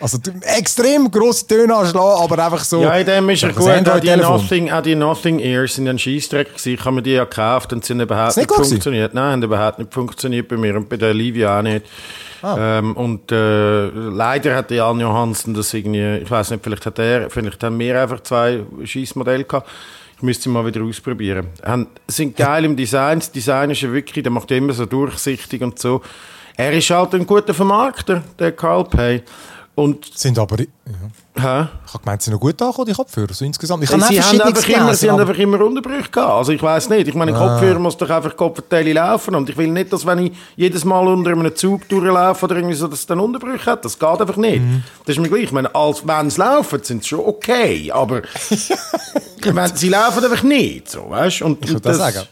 also extrem grosse Töne anschlagen, aber einfach so. Ja, in dem ist er gut. Auch die. Nothing, auch die Nothing Ears sind ein Scheissdreck gewesen. Ich habe mir die ja gekauft und sie haben überhaupt nicht nicht, gewesen? funktioniert. Nein, haben überhaupt nicht funktioniert bei mir und bei der Livia auch nicht. Ah. Ähm, und äh, leider hat der Jan Johansen das irgendwie, ich weiß nicht, vielleicht hat er, vielleicht haben wir einfach zwei Scheissmodelle gehabt. Ich müsste sie mal wieder ausprobieren. Haben, sind geil im Design. Das Design ist ja wirklich, der macht immer so durchsichtig und so. Er ist halt ein guter Vermarkter, der Carl Pay. Und, Sind aber. Ja. hä? Ich habe gemeint, sie sind noch gut angekommen, die Kopfhörer, so insgesamt. Ich Sie habe auch haben, einfach immer, sie haben einfach immer Unterbrüche gehabt. Also ich weiß nicht. Ich meine, Ah. Kopfhörer muss doch einfach Kopfverteile laufen. Und ich will nicht, dass wenn ich jedes Mal unter einem Zug durchlaufe oder irgendwie so, dass es dann Unterbrüche hat. Das geht einfach nicht. Mhm. Das ist mir gleich. Ich meine, als wenn sie laufen, sind sie schon okay. Aber wenn, sie laufen einfach nicht. So, weißt? Und, Ich würde das sagen.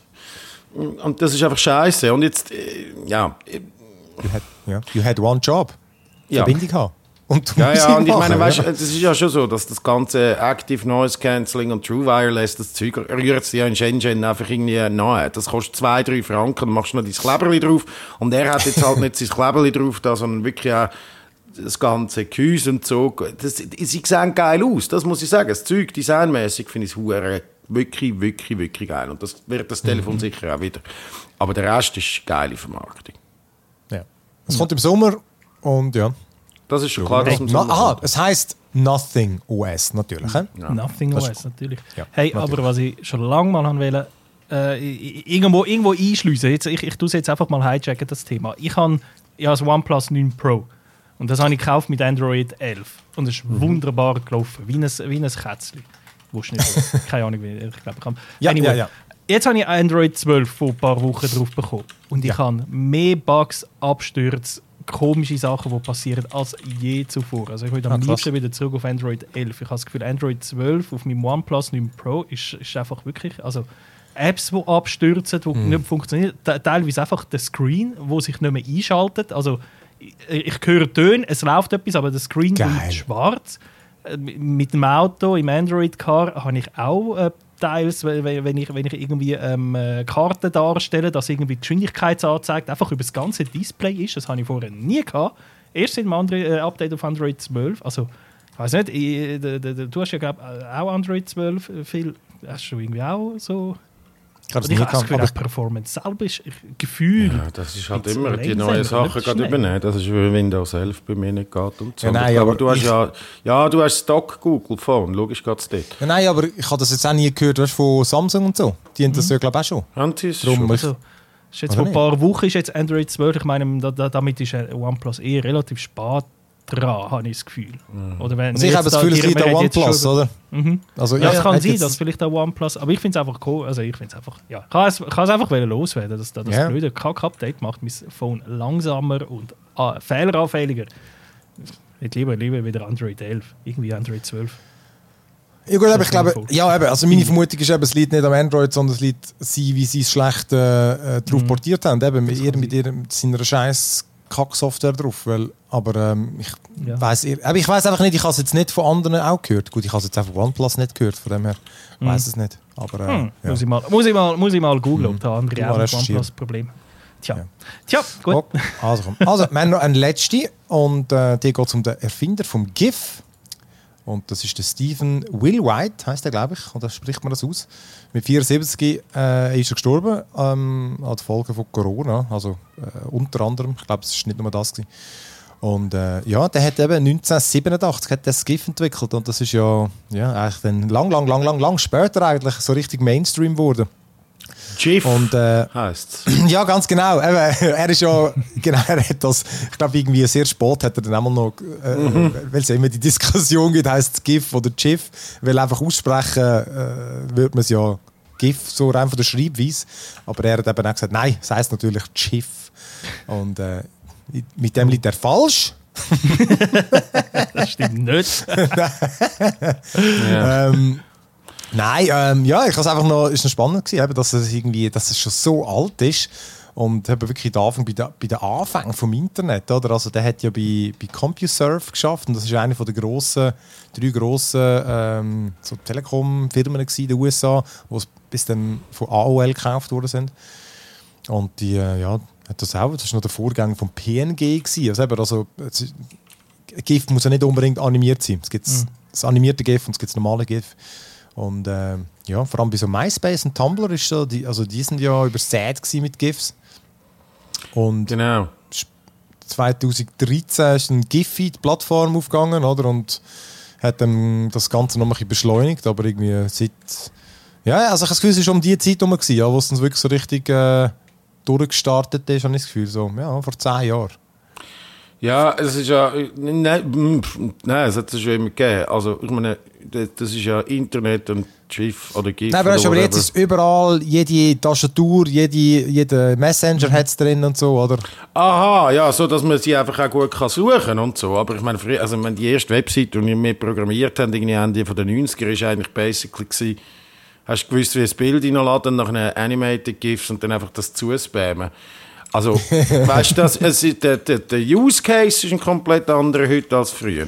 Und das ist einfach scheiße. Und jetzt, äh, ja, You had, ja. you had one job. Ja. Verbindung haben. Und Ja, ja, und ich meine, weißt, ja. das ist ja schon so, dass das ganze Active Noise Cancelling und True Wireless, das Zeug rührt sich ja in Shenzhen einfach irgendwie nahe. Das kostet zwei, drei Franken, dann machst du noch dein Kleberli drauf. Und er hat jetzt halt nicht sein Kleberli drauf, da, sondern wirklich auch das ganze Gehäuse und so. Das, sie sehen geil aus, das muss ich sagen. Das Zeug, designmäßig, finde ich es wirklich, wirklich, wirklich geil. Und das wird das Telefon sicher auch wieder. Aber der Rest ist geile Vermarktung. ja. Es kommt im Sommer und ja. Das ist schon klar, dass man Na, so aha, es heisst Nothing OS natürlich. hä? Nothing OS, natürlich. Ja, hey, natürlich. aber was ich schon lange mal haben wollte, äh, irgendwo, irgendwo einschliessen. Jetzt, ich, ich tue es jetzt einfach mal hijacken, das Thema. Ich habe ja, das OnePlus 9 Pro. Und das habe ich gekauft mit Android 11. Und es ist Mhm. wunderbar gelaufen. Wie ein, wie ein Kätzchen. Wusste nicht. Keine Ahnung, wie ich glaube, ich habe. Ja, ja, ja. Jetzt habe ich Android 12 vor ein paar Wochen drauf bekommen. Und ich habe mehr Bugs, Abstürze, komische Sachen, die passieren, als je zuvor. Also ich will am Ah, liebsten wieder zurück auf Android 11. Ich habe das Gefühl, Android 12 auf meinem OnePlus 9 Pro ist, ist einfach wirklich... Also Apps, die abstürzen, die Mhm. nicht funktionieren. Te- Teilweise einfach der Screen, wo sich nicht mehr einschaltet. Also ich, ich höre Töne, es läuft etwas, aber der Screen Geil. bleibt schwarz. Äh, Mit dem Auto, im Android-Car, habe ich auch äh, teils, wenn ich, wenn ich irgendwie ähm, äh, Karten darstelle, dass irgendwie die Geschwindigkeitsanzeige einfach über das ganze Display ist. Das habe ich vorher nie gehabt. Erst in einem anderen äh, Update auf Android 12. Also, ich weiß nicht, ich, d- du hast ja glaub, äh, auch Android 12 äh, viel. Hast du irgendwie auch so. Ich Und ich nie habe das gehabt, Gefühl, aber die Performance selber ist ich- Gefühl. Ja, das ist halt immer die neuen nicht Sachen gerade übernehmen. Das ist, wie Windows 11 bei mir nicht geht und so. Ja, nein, ich glaube, aber du hast ich- ja, ja, du hast Stock Google Phone, logisch geht es dort. Ja, nein, aber ich habe das jetzt auch nie gehört weißt, von Samsung und so. Die haben das ja, glaube ich, auch schon. Haben sie es Drum schon? muss- Also, ist jetzt vor ein nicht? paar Wochen ist jetzt Android 12. Ich meine, da, da, damit ist OnePlus eher relativ spät dran, habe ich das Gefühl. Oder wenn Also ich habe das da- Gefühl, es liegt an OnePlus, oder? Mhm. Also, Ja, es ja, kann hat sein, dass vielleicht auch OnePlus, aber ich finde es einfach cool, also ich finde es einfach, ja, ich kann es, kann es einfach loswerden, dass da das Ja. blöde Kack-Update macht mein Phone langsamer und ah, fehleranfälliger. Ich hätte lieber, lieber wieder Android 11, irgendwie Android 12. Ja gut, aber ich glaube, ja eben, also meine Vermutung ist eben, es liegt nicht am Android, sondern es liegt sie, wie sie es schlecht äh, äh, drauf portiert haben, eben mit, Mhm. Ihr, kann mit, ihrer, mit seiner scheiß Kack-Software drauf, weil, aber ähm, ich Ja. weiß aber ich weiß einfach nicht, ich habe es jetzt nicht von anderen auch gehört. Gut, ich habe es jetzt einfach von OnePlus nicht gehört, von dem her weiß es nicht, aber äh, Hm, ja. muss, ich mal, muss, ich mal, muss ich mal googlen, ob da andere auch ein. OnePlus-Problem Tja. Ja. Tja, gut. Oh, also, komm. also, wir haben noch eine letzte und äh, die geht um den Erfinder vom GIF. Und das ist der Stephen Will White, heißt er, glaube ich. Oder spricht man das aus? Mit 74 äh, ist er gestorben ähm, an den Folgen von Corona. Also äh, unter anderem. Ich glaube, es war nicht nur das. Gewesen. Und äh, ja, der hat eben 1987 hat das GIF entwickelt und das ist ja, ja eigentlich dann lang, lang, lang, lang, lang später eigentlich so richtig Mainstream geworden. GIF Und äh, heisst ja, ganz genau. Eben, er ist ja, genau, er hat das, ich glaube, irgendwie sehr spät hat er dann einmal noch, äh, weil es ja immer die Diskussion gibt, heißt es GIF oder GIF, weil einfach aussprechen äh, würde man es ja GIF, so rein von der Schreibweise. Aber er hat eben auch gesagt, nein, es heisst natürlich GIF. Und äh, mit dem liegt er falsch. Das stimmt nicht. ja. ähm, nein, ähm, ja, ich habe es einfach noch, ist noch spannend gewesen, eben, dass es irgendwie, dass es schon so alt ist und eben wirklich der Anfang, bei, der, bei den Anfängen vom Internet, oder? Also der hat ja bei, bei CompuServe geschafft und das ist eine von der grossen, drei grossen ähm, so Telekom-Firmen in den USA, die bis dann von AOL gekauft worden sind. Und die, äh, ja, hat das auch, das ist noch der Vorgang vom PNG gewesen. Also, eben, also GIF muss ja nicht unbedingt animiert sein. Es gibt das animierte GIF und es gibt das normale GIF. Und ähm, ja, vor allem bei so MySpace und Tumblr ist so, die, also die sind ja übersät mit GIFs. Und Genau. 2013 ist ein Giphy die Plattform aufgegangen, oder? Und hat dann das Ganze noch ein bisschen beschleunigt, aber irgendwie seit. Ja, also ich habe das Gefühl, es war um die Zeit herum, ja, wo es dann wirklich so richtig äh, durchgestartet ist, habe ich das Gefühl. So, ja, vor zehn Jahren. Ja, es ist ja. Nein, pff, nein es hat es schon immer gegeben. Also, ich meine, das ist ja Internet und GIF oder GIF. Nein, aber, oder weißt, aber jetzt ist überall, jede Tastatur, jede, jeder Messenger hat es drin und so, oder? Aha, ja, so dass man sie einfach auch gut kann suchen und so. Aber ich meine, früher, also ich meine, die erste Website, die wir programmiert haben, irgendwie Ende von den 90er, ist eigentlich basically gewesen, hast du gewusst, wie ein Bild reinladen, nach einer Animated GIFs und dann einfach das zuspammen. Also, weißt du, der, der, der Use Case ist ein komplett anderer heute als früher.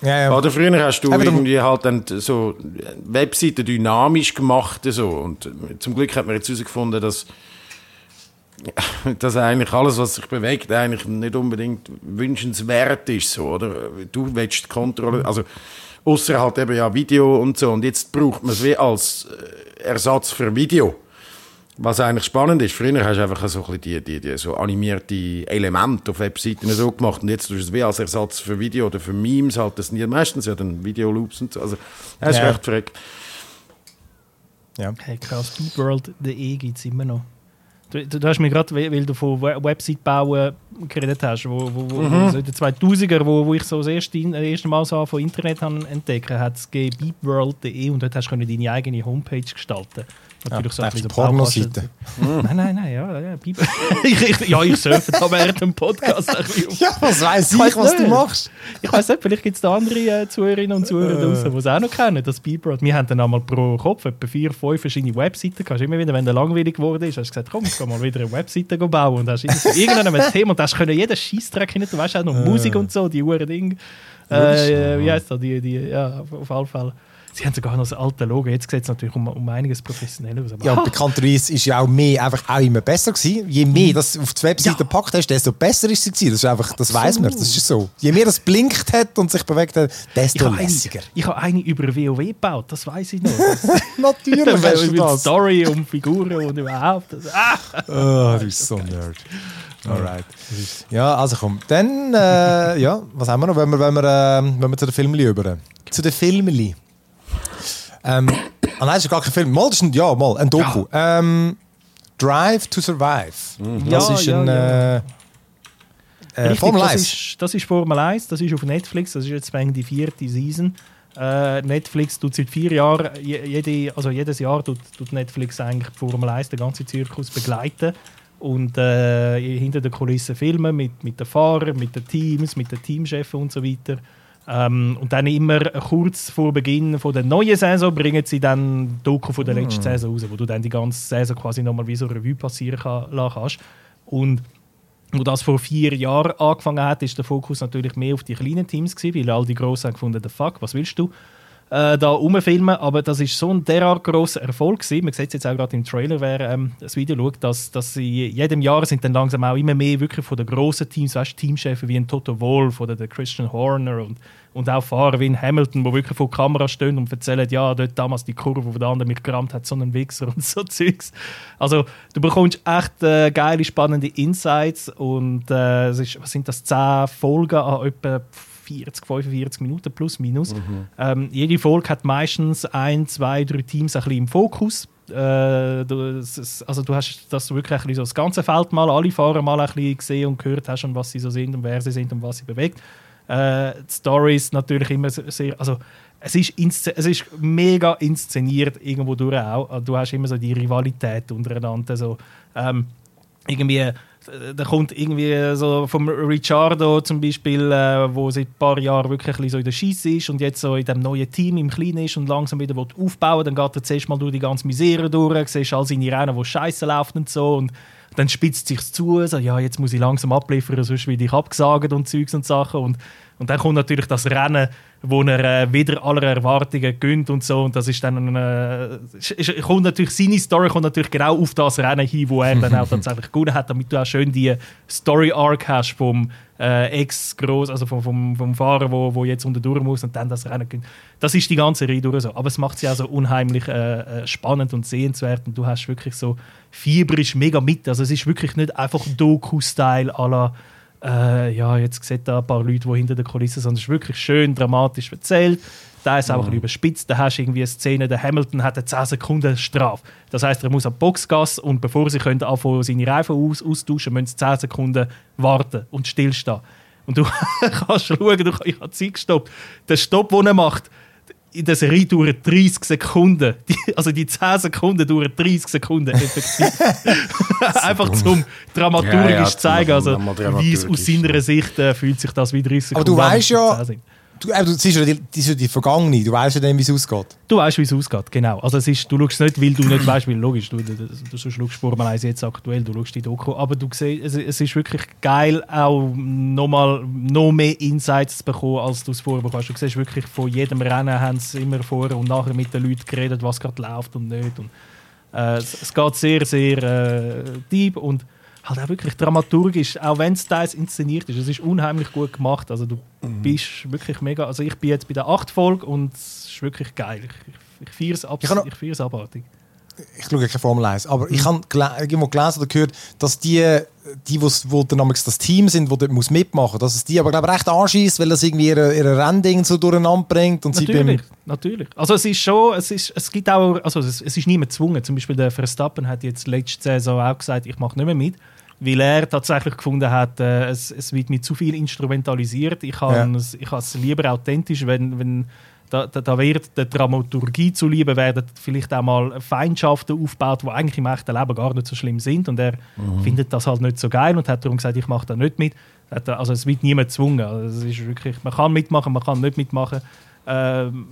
Ja, ja. Oder früher hast du du- irgendwie halt dann so Webseiten dynamisch gemacht so. und zum Glück hat man jetzt herausgefunden, dass dass eigentlich alles, was sich bewegt, eigentlich nicht unbedingt wünschenswert ist so, oder? Du willst Kontrolle, also außer halt eben ja Video und so und jetzt braucht man es wie als äh, Ersatz für Video. Was eigentlich spannend ist, früher hast du einfach so, ein bisschen die, die, die so animierte Elemente auf Webseiten so gemacht und jetzt tust du es wie als Ersatz für Video oder für Memes halt, das sind ja meistens ja dann Videoloops und so, also das ist Ja. recht verrückt. ja. Hey, krass, speedworld.de gibt es immer noch. Du, du, du hast mir gerade, weil du von We- Website bauen geredet hast, wo, wo, wo so in den 2000er, wo, wo ich so das erste, das erste Mal so von Internet habe entdecken hat es beepworld.de und dort hast du können deine eigene Homepage gestalten. Natürlich Ja, ein bisschen die so Pornoseite. Nein, nein, nein, ja, ja, ich, ich, ja, ich surfe da während dem Podcast ein bisschen auf. Ja, was weiß ich, weiss was du nicht. machst. Ich weiß nicht, vielleicht gibt es da andere äh, Zuhörerinnen und Zuhörer draußen, die es auch noch kennen, das Beeproad. Wir haben dann einmal pro Kopf etwa vier, fünf verschiedene Webseiten gehabt. Immer wieder, wenn der langweilig geworden ist, hast du gesagt, komm, ich kann mal wieder eine Webseite bauen. Und hast irgendeinem ein Thema und hast können jeden Scheissdreck hinein, du weißt auch noch Musik und so, die Uhren Ding. Äh, wie heißt das? Die, die, ja, auf, auf alle Fälle. Sie haben sogar noch das alte Logo. Jetzt sieht es natürlich um, um einiges professioneller aus. Ja, bekannterweise ist ja auch mehr einfach auch immer besser gewesen. Je mehr das auf die Webseite Ja. gepackt hast, desto besser ist sie gewesen. Das ist einfach, das weiß man. Das ist so. Je mehr das blinkt hat und sich bewegt hat, ich desto eine, lässiger. ich habe eine über WoW gebaut, das weiß ich noch. Natürlich hast du mit das. Story und Figuren und überhaupt. Das, ah! Oh, du bist so ein Nerd. Alright. Ja, also komm. Dann, äh, ja, was haben wir noch, wenn wir, wenn wir, ähm, wenn wir zu den Filmli über. Zu den Filmli. Ähm, ah nein, das ist gar kein Film. Mal, das ist ein, ja, mal, ein Doku. Ähm, Drive to Survive. Das Ja, ist ja, ein ja. äh, äh, Richtig, Formel das 1. ist, das ist Formel 1, das ist auf Netflix, das ist jetzt die vierte Season. Äh, Netflix tut seit vier Jahren, je- jede, also jedes Jahr tut, tut Netflix eigentlich die Formel 1, den ganzen Zirkus begleiten und äh, hinter den Kulissen filmen mit, mit den Fahrern, mit den Teams, mit den Teamchefs und so weiter. Ähm, und dann immer kurz vor Beginn von der neuen Saison bringen sie dann Doku von der letzten Saison raus, wo du dann die ganze Saison quasi nochmal wie so Revue passieren kann, lassen kannst. Und wo das vor vier Jahren angefangen hat, ist der Fokus natürlich mehr auf die kleinen Teams gewesen, weil all die Grossen haben gefunden, the fuck, was willst du? Äh, da rumfilmen, aber das ist so ein derart grosser Erfolg gewesen. Man sieht es jetzt auch gerade im Trailer, wer ähm, das Video schaut, dass, dass sie jedem Jahr sind dann langsam auch immer mehr wirklich von den grossen Teams, weißt, Teamchefs wie ein Toto Wolff oder der Christian Horner und, und auch Fahrer wie ein Hamilton, wo wirklich vor der Kamera stehen und erzählen, ja, dort damals die Kurve, wo der andere mich gerammt hat, so einen Wichser und so Zeugs. Also du bekommst echt äh, geile, spannende Insights und äh, ist, was sind das, 10 Folgen an etwa 40, 45 Minuten plus minus. Mhm. Ähm, jede Folge hat meistens ein, zwei, drei Teams ein bisschen im Fokus. Äh, du, also du hast das wirklich ein bisschen so das ganze Feld mal, alle Fahrer mal ein bisschen gesehen und gehört hast und was sie so sind und wer sie sind und was sie bewegt. Äh, die Story ist natürlich immer sehr, also es ist, es ist mega inszeniert irgendwo durch auch. Also du hast immer so die Rivalität untereinander, so ähm, irgendwie da kommt irgendwie so vom Ricciardo zum Beispiel, äh, wo seit ein paar Jahren wirklich so in der Schieße ist und jetzt so in dem neuen Team im Kleinen ist und langsam wieder aufbauen dann geht er zuerst mal durch die ganze Misere durch, siehst all seine Rennen, wo scheiße laufen und so und dann spitzt sich zu, so, ja, jetzt muss ich langsam abliefern, sonst werde ich abgesagt und Zeugs und Sachen und und dann kommt natürlich das Rennen, wo er äh, wieder aller Erwartungen gönnt und so. Und das ist dann äh, ist, kommt natürlich seine Story kommt natürlich genau auf das Rennen hin, wo er dann auch tatsächlich gewonnen hat, damit du auch schön die Story Arc hast vom äh, Ex groß, also vom, vom, vom Fahrer, wo, wo jetzt unter durch muss und dann das Rennen gönnt. Das ist die ganze Reihe durch so. Aber es macht sie auch so unheimlich äh, äh, spannend und sehenswert und du hast wirklich so fieberisch mega mit. Also es ist wirklich nicht einfach Doku-Style à la äh, ja, jetzt sieht da ein paar Leute, die hinter der Kulisse sind. Es ist wirklich schön dramatisch erzählt. Da ist auch mhm. überspitzt. Da hast du irgendwie eine Szene, der Hamilton hat eine 10 Sekunden Strafe. Das heißt, er muss an Boxgas und bevor sie können anfangen, seine Reifen aus, austauschen, müssen sie 10 Sekunden warten und stillstehen. Und du kannst schauen, du, ich habe Zeit gestoppt. Der Stopp, den er macht, der Serie dauert 30 Sekunden. Die, also die 10 Sekunden dauern 30 Sekunden effektiv. Einfach zum dramaturgisch ja, ja, zeigen, also wie es aus seiner Sicht äh, fühlt sich das wie 30 Sekunden Aber du weißt ja, du, äh, du siehst ja die, die, die Vergangene, du weißt ja dann, wie es ausgeht. Du weißt, wie es ausgeht, genau. Also es ist, du schaust nicht, weil du nicht weißt, weil logisch, du, du, du, schaust Formel 1 jetzt aktuell, du schaust die Doku, aber du siehst, es, es ist wirklich geil, auch nochmal noch mehr Insights zu bekommen, als du es vorher bekommst. Du siehst wirklich, von jedem Rennen haben sie immer vorher und nachher mit den Leuten geredet, was gerade läuft und nicht. Und, äh, es, es, geht sehr, sehr äh, deep und halt auch wirklich dramaturgisch, auch wenn es teils inszeniert ist, es ist unheimlich gut gemacht. Also du mhm. bist wirklich mega, also ich bin jetzt bei der 8 Folge und es ist wirklich geil. Ich, ich, ich feiere es ab, abartig ich schaue keine Formel 1, aber ich habe irgendwo gelesen oder gehört, dass die, die wo dann das Team sind, die dort muss mitmachen dass es die aber glaube recht anschießt, weil das irgendwie ihre, ihre Rennding so durcheinander bringt. Und natürlich, sie natürlich. Also es ist schon, es, ist, es gibt auch, also es, es ist niemand gezwungen. Zum Beispiel der Verstappen hat jetzt letzte Saison auch gesagt, ich mache nicht mehr mit weil er tatsächlich gefunden hat, äh, es, es wird mit zu viel instrumentalisiert. Ich habe ja. es, es lieber authentisch, wenn, wenn da, da, da, wird der Dramaturgie zuliebe werden vielleicht auch mal Feindschaften aufgebaut, die eigentlich im echten Leben gar nicht so schlimm sind. Und er mhm. findet das halt nicht so geil und hat darum gesagt, ich mache da nicht mit. Also es wird niemand gezwungen. Also es ist wirklich, man kann mitmachen, man kann nicht mitmachen. Ähm,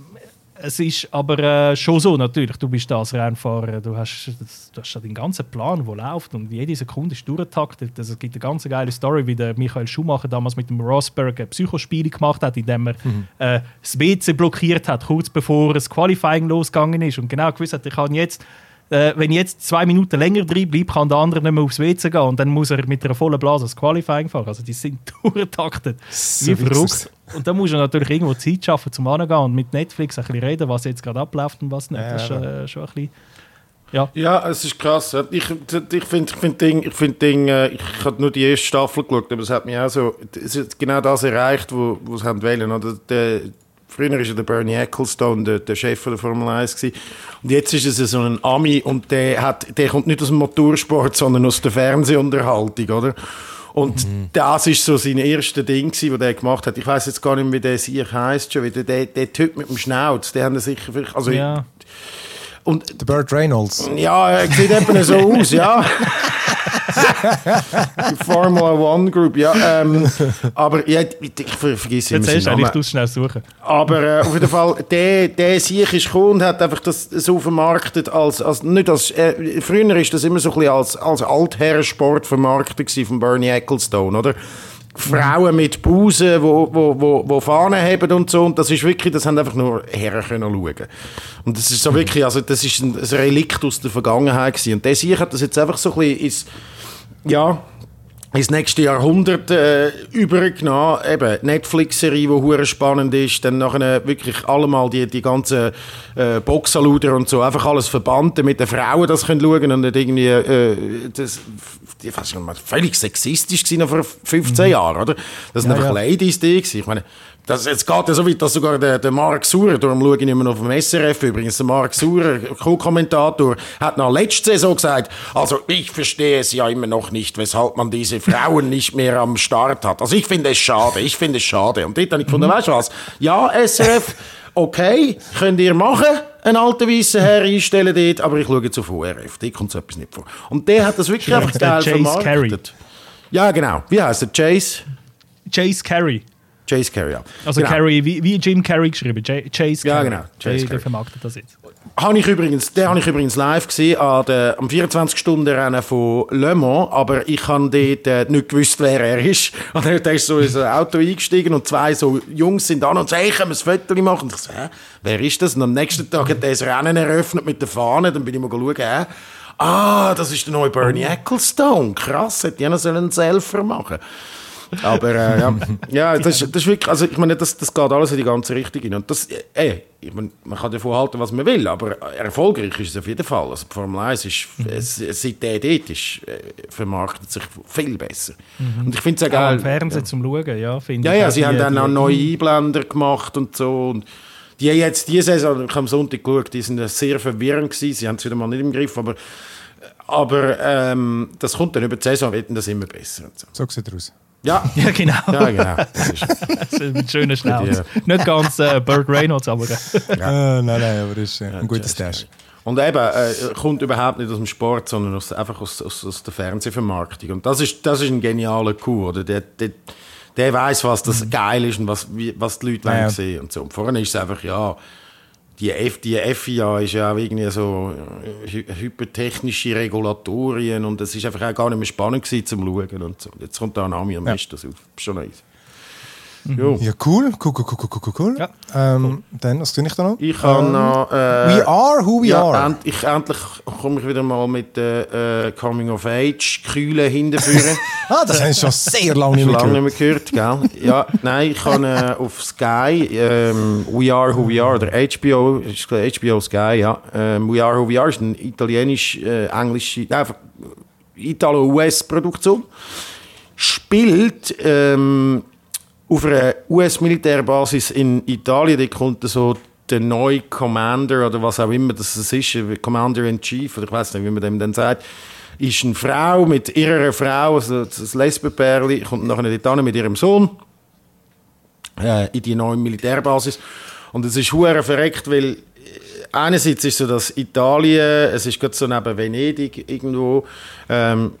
es ist aber äh, schon so, natürlich, du bist da als Rennfahrer, du hast, du hast den ganzen Plan, der läuft und jede Sekunde ist durchgetaktet. Also, es gibt eine ganz geile Story, wie der Michael Schumacher damals mit dem Rosberg ein Psychospiel gemacht hat, indem er mhm. äh, das WC blockiert hat, kurz bevor das Qualifying losgegangen ist und genau gewusst hat, ich kann jetzt äh, wenn ich jetzt zwei Minuten länger drin bleibe, kann der andere nicht mehr aufs WC gehen und dann muss er mit einer vollen Blase das Qualifying fahren. Also die sind durchgetaktet. So wie verrückt. Und da muss er natürlich irgendwo Zeit schaffen, zum Angehen und mit Netflix ein bisschen reden, was jetzt gerade abläuft und was nicht. Ja, das ist äh, schon ein bisschen... Ja. ja, es ist krass. Ich, ich finde, ich find Ding, ich, find Ding, äh, ich habe nur die erste Staffel geschaut, aber es hat mich auch so, es hat genau das erreicht, wo, wo es haben wollen. Oder der, Früher war der Bernie Ecclestone der, der Chef der Formel 1 gewesen. Und jetzt ist es so ein Ami und der, hat, der kommt nicht aus dem Motorsport, sondern aus der Fernsehunterhaltung, oder? Und mhm. das ist so sein erstes Ding, das er gemacht hat. Ich weiß jetzt gar nicht mehr, wie der sich heißt schon wieder. Der, der Typ mit dem Schnauz, der haben sicher, also ja. Und der Burt Reynolds. Ja, er sieht eben so aus, ja. die Formula One Group, ja. Ähm, aber ja, ich, ich vergesse Jetzt hast du schnell suchen. Aber äh, auf jeden Fall, der, der sich ist gekommen und hat einfach das so vermarktet als, als nicht als, äh, früher ist das immer so ein bisschen als, als Altherrensport vermarktet von Bernie Ecclestone, oder? Frauen mit Busen, wo, wo, wo, wo Fahnen haben und so. Und das ist wirklich, das haben einfach nur Herren können schauen. Und das ist so wirklich, also das ist ein, ein Relikt aus der Vergangenheit gewesen. Und der sich hat das jetzt einfach so ein bisschen ins, ja, ins nächste Jahrhundert äh, übergenommen. Eben, Netflix-Serie, die hure spannend ist, dann nachher wirklich allemal die, die ganzen äh, Boxaluder und so, einfach alles verbannt, damit die Frauen das können schauen und nicht irgendwie, äh, das, die fast schon mal völlig sexistisch gewesen vor 15 Mhm. Jahren, oder? Das sind Ja, einfach ja. Ladies die gewesen. Ich meine, das, jetzt geht ja so weit, dass sogar der, der Mark Sauer, darum schaue ich immer noch auf dem SRF übrigens, der Mark Sauer, Co-Kommentator, hat nach letzter Saison gesagt, also ich verstehe es ja immer noch nicht, weshalb man diese Frauen nicht mehr am Start hat. Also ich finde es schade, ich finde es schade. Und dort habe ich gefunden, weißt du was, ja, SRF, okay, könnt ihr machen, einen alten weißen Herr einstellen dort, aber ich schaue jetzt auf ORF, dort kommt so etwas nicht vor. Und der hat das wirklich einfach der geil vermarktet. Ja, genau. Wie heißt er? Chase? Chase Carey. Chase Carey, ja. Also genau. Carey, wie, wie Jim Carrey geschrieben. J Chase Ja, Carey. genau, Chase Der, Carey. der vermarktet das jetzt. Habe ich übrigens, den habe ich übrigens live gesehen an der, am 24-Stunden-Rennen von Le Mans, aber ich habe dort äh, nicht gewusst, wer er ist. Und er ist so in ein Auto eingestiegen und zwei so Jungs sind an und sagen, hey, können wir ein Foto machen? Und ich so, hä, wer ist das? Und am nächsten Tag hat er das Rennen eröffnet mit der Fahne, dann bin ich mal schauen, hä? Ah, das ist der neue Bernie Ecclestone. Krass, hätte ich noch einen Selfer machen aber äh, ja, ja das, ist- das ist wirklich, also ich meine, das, das geht alles in die ganze Richtung hin. Und das, äh, ich meine, man kann davon halten, was man will, aber erfolgreich ist es auf jeden Fall. Also die Formel 1 ist, es, seit der dort ist, äh, vermarktet sich viel besser. Und ich finde es auch Auch geil. am Fernsehen zum Schauen, ja, finde Ja, ich. ja, auch sie haben dann auch neue Einblender gemacht und so. Und die jetzt, diese Saison, ich habe am Sonntag geschaut, die sind sehr verwirrend gewesen. Sie haben es wieder mal nicht im Griff, aber, aber ähm, das kommt dann über die Saison, wird das immer besser. Und so. So sieht er aus. Ja, Ja, genau. ja, genau. Das ist, Das ist ein schöner Schnauz. Ja. Nicht ganz äh, Burt Reynolds, aber äh, Äh, nein, nein, aber das ist äh, ein guter Stash. Und eben, äh, kommt überhaupt nicht aus dem Sport, sondern aus, einfach aus, aus, aus der Fernsehvermarktung. Und das ist, das ist ein genialer Coup, oder? Der, der, der weiß, was das geil ist und was, wie, was die Leute Ja, ja. wollen sehen und so. Und vorhin ist es einfach, ja, die, F, die FIA ist ja auch irgendwie so äh, hy hypertechnische Regulatorien und es ist einfach auch gar nicht mehr spannend gewesen zum Schauen und so. Jetzt kommt da ein Ami und mischt das auf. Schon nice. Jo. Ja, cool, cool, cool, cool, cool, cool, cool. Ja. Ähm, dann, was tue ich da noch? Ich habe noch... Äh, We are who we ja, are. End, ich, endlich komme ich wieder mal mit der äh, Coming of Age Kühle hinterführen. Ah, das habe ich schon sehr lange nicht mehr lange gehört. nicht mehr gehört, gell? Ja, nein, ich habe äh, auf Sky ähm, We Are Who We Are, der HBO, ist HBO Sky, ja. Ähm, We Are Who We Are ist eine italienisch-englische, äh, einfach Italo-US-Produktion. Spielt ähm, auf einer US-Militärbasis in Italien. Da kommt so der neue Commander oder was auch immer das ist, Commander in Chief, oder ich weiß nicht, wie man dem dann sagt, ist eine Frau mit ihrer Frau, also das Lesbenpärli, kommt nachher dort hin mit ihrem Sohn äh, in die neue Militärbasis. Und es ist hure verreckt, weil äh, einerseits ist so, dass Italien, es ist gerade so neben Venedig irgendwo, ähm,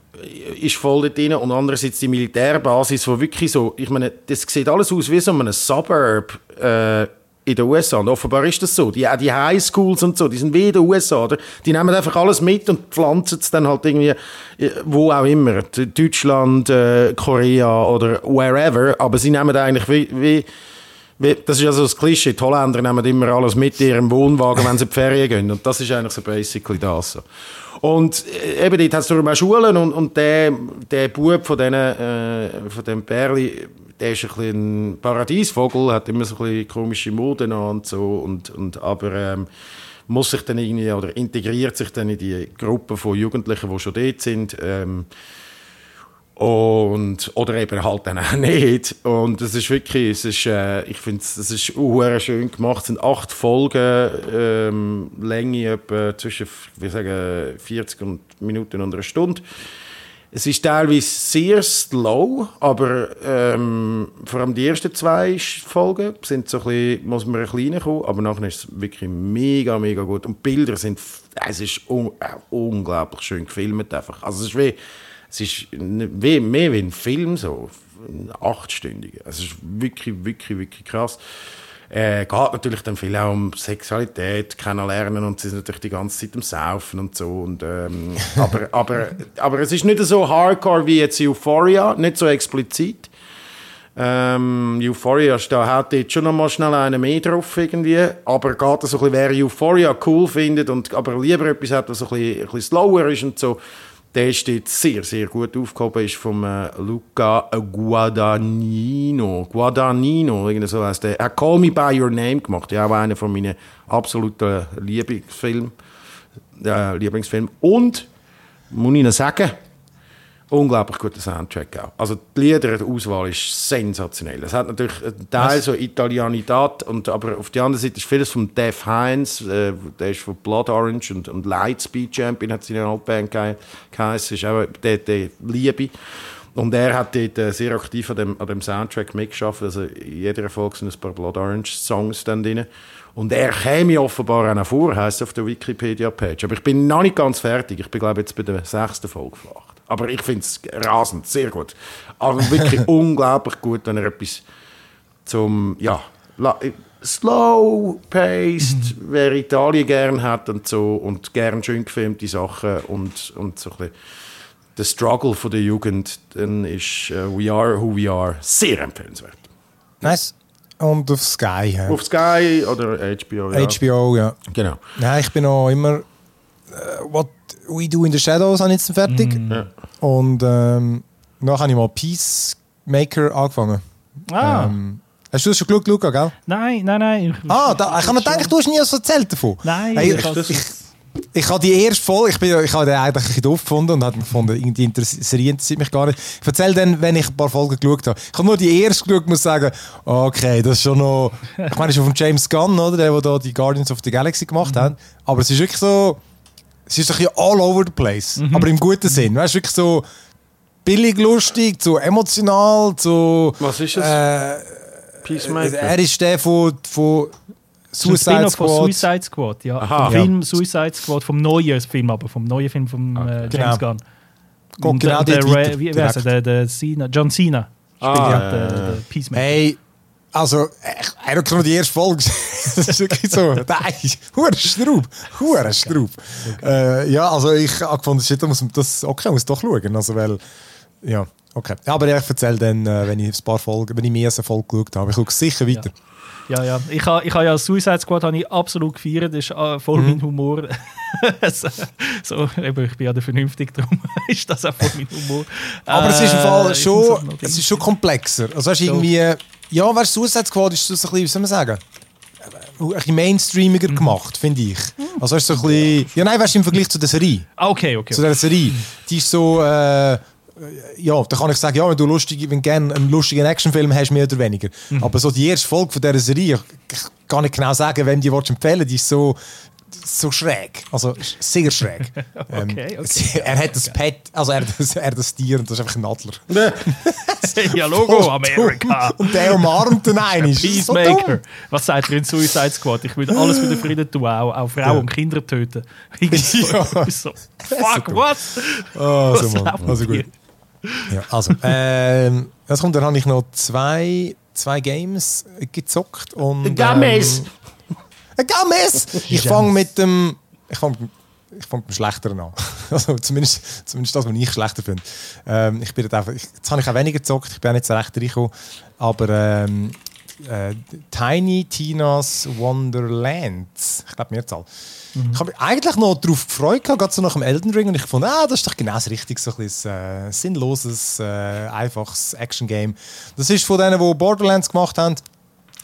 ist voll dort drin. Und andererseits die Militärbasis, wo wirklich so, ich meine, das sieht alles aus wie so ein Suburb äh, in den USA. Und offenbar ist das so. Die, die Highschools und so, die sind wie in den USA. Oder? Die nehmen einfach alles mit und pflanzen es dann halt irgendwie, äh, wo auch immer. Deutschland, äh, Korea oder wherever. Aber sie nehmen eigentlich wie wie- Das ist ja so das Klischee. Die Holländer nehmen immer alles mit in ihrem Wohnwagen, wenn sie in die Ferien gehen. Und das ist eigentlich so basically das. Und äh, eben dort hat es darum auch Schulen und, und der, der Bub von, denen, äh, von dem Perli, der ist ein bisschen ein Paradiesvogel, hat immer so ein bisschen komische Mode an und so. Und, und, aber ähm, muss sich dann irgendwie oder integriert sich dann in die Gruppe von Jugendlichen, die schon dort sind. Ähm, und, oder eben halt dann auch nicht. Und es ist wirklich, es ist, äh, ich finde es ist sehr schön gemacht. Es sind acht Folgen, ähm, Länge etwa zwischen, wir sagen, 40 und Minuten und einer Stunde. Es ist teilweise sehr slow, aber ähm, vor allem die ersten zwei Folgen sind so ein bisschen, muss man ein bisschen reinkommen, aber nachher ist es wirklich mega, mega gut. Und die Bilder sind, es ist un, äh, unglaublich schön gefilmt einfach. Also es ist wie, es ist wie, mehr wie ein Film, so achtstündiger. Es ist wirklich, wirklich, wirklich krass. Äh, geht natürlich dann viel auch um Sexualität kennenlernen und sie sind natürlich die ganze Zeit am Saufen und so. Und, ähm, aber, aber, aber es ist nicht so hardcore wie jetzt Euphoria, nicht so explizit. Ähm, Euphoria da hat jetzt schon noch mal schnell einen mehr drauf irgendwie, aber geht so ein bisschen, wer Euphoria cool findet und aber lieber etwas hat, was so ein bisschen, ein bisschen slower ist und so, der steht sehr, sehr gut aufgehoben, ist vom äh, Luca Guadagnino. Guadagnino, so heißt der. Er hat Call Me By Your Name gemacht, ja auch einer von meinen absoluten Lieblingsfilmen. Äh, Lieblingsfilm. Und, muss ich noch sagen, unglaublich guter Soundtrack auch. Also die Lieder, die Auswahl ist sensationell. Es hat natürlich einen Teil Was? so Italianität, und, aber auf der anderen Seite ist vieles von Dave Hines, äh, der ist von Blood Orange und, und Lightspeed Champion, hat seine Altband geheißen, ist auch der, der Liebe. Und er hat dort äh, sehr aktiv an dem, an dem Soundtrack mitgeschafft. Also in jeder Folge sind ein paar Blood Orange Songs dann drin. Und er käme offenbar auch noch vor, heisst auf der Wikipedia-Page. Aber ich bin noch nicht ganz fertig. Ich bin, glaube jetzt bei der sechsten Folge vielleicht. Aber ich finde es rasend, sehr gut. Aber wirklich unglaublich gut, wenn er etwas zum, ja, slow-paced, mhm. wer Italien gern hat und so und gern schön gefilmte Sachen und, und so ein bisschen der Struggle von der Jugend, dann ist uh, We Are Who We Are sehr empfehlenswert. Nice. Und auf Sky. Ja. Auf Sky oder HBO, ja. HBO, ja. Genau. Nein, ich bin auch immer uh, What We Do in the Shadows habe ich jetzt fertig. Mm. Ja. Und ähm, dann habe ich mal Peacemaker angefangen. Ah. Ähm, hast du das schon geschaut, Luca, gell? Nein, nein, nein. Ah, da, ich habe mir gedacht, du hast nie was erzählt davon. Nein, hey, ich, ich, ich, ich habe die erste Folge, ich, bin, ich habe den eigentlich ein bisschen doof gefunden und habe gefunden, die Serie interessiert mich gar nicht. Ich erzähle dann, wenn ich ein paar Folgen geschaut habe. Ich habe nur die erste geschaut muss sagen, okay, das ist schon noch, ich meine, das ist von James Gunn, oder? Der, der da die Guardians of the Galaxy gemacht mhm. hat. Aber es ist wirklich so, es ist ein bisschen all over the place, mhm. aber im guten Sinn. Weißt du, wirklich so billig lustig, so emotional, so. Was ist es? Äh, Peacemaker. Er ist der von, von Suicide Squad. Von Suicide Squad, ja. Aha. Vom Film Suicide Squad, vom neuen Film, aber vom neuen Film von okay. äh, James genau. Gunn. Gott, genau der, der, wie, wie heißt er? Der, der Cena, John Cena spielt ah, ja, der, der Peacemaker. Hey, also, er hat noch die erste Folge Das ist wirklich so, nein, hure Straub, hure Straub. Okay. Äh, ja, also ich habe gefunden, shit, muss das, okay, muss doch schauen, also weil, ja, okay. Aber ich erzähle dann, wenn ich ein paar Folgen, wenn ich mehr als eine Folge geschaut habe, ich schaue sicher weiter. Ja. Ja, ja. Ich habe ich ha ja Suicide Squad habe ich absolut gefeiert. Das ist uh, voll mhm. mein Humor. so, eben, ich bin ja der vernünftig, darum ist das auch voll mein Humor. Aber äh, es ist im Fall schon, es ist schon komplexer. Also hast irgendwie, ja, weißt du, Squad ist so ein bisschen, wie soll man sagen, ein bisschen mainstreamiger mhm. gemacht, finde ich. Also ist so ein bisschen, ja nein, weißt du, im Vergleich zu der Serie. Ah, okay, okay. Zu der Serie. Die ist so, äh, ja, da kann ich sagen, ja, wenn du lustig, wenn gerne einen lustigen Actionfilm hast, mehr oder weniger. Mhm. Aber so die erste Folge von dieser Serie, ich kann nicht genau sagen, wem die empfehlen die ist so, so schräg. Also sehr schräg. Ähm, okay, okay. Er hat das Pet, also er hat das, er das Tier und das ist einfach ein Adler. ja, Logo, Amerika. Und der umarmt den einen. Peacemaker. So Was sagt er in Suicide Squad? Ich würde alles für den Frieden tun, auch, auch Frauen ja. und Kinder töten. ja. so. Fuck, what? Oh, so, Mann. Also gut. Ja, also, ähm, das kommt, dann habe ich noch zwei, zwei Games gezockt. Und! Ähm, Games! Ich fange mit dem. Ich fange ich mit dem Schlechteren an. Also zumindest, zumindest das, was ich schlechter finde. Ähm, ich bin jetzt, einfach, jetzt habe ich auch weniger gezockt, ich bin auch nicht so recht reingekommen. Aber ähm, äh, Tiny Tina's Wonderland, ich glaube Mehrzahl. Mhm. Ich habe mich eigentlich noch darauf gefreut, gerade so nach dem Elden Ring, und ich fand, ah, das ist doch genau das Richtige, so ein bisschen, äh, sinnloses, äh, einfaches Action-Game. Das ist von denen, die Borderlands gemacht haben.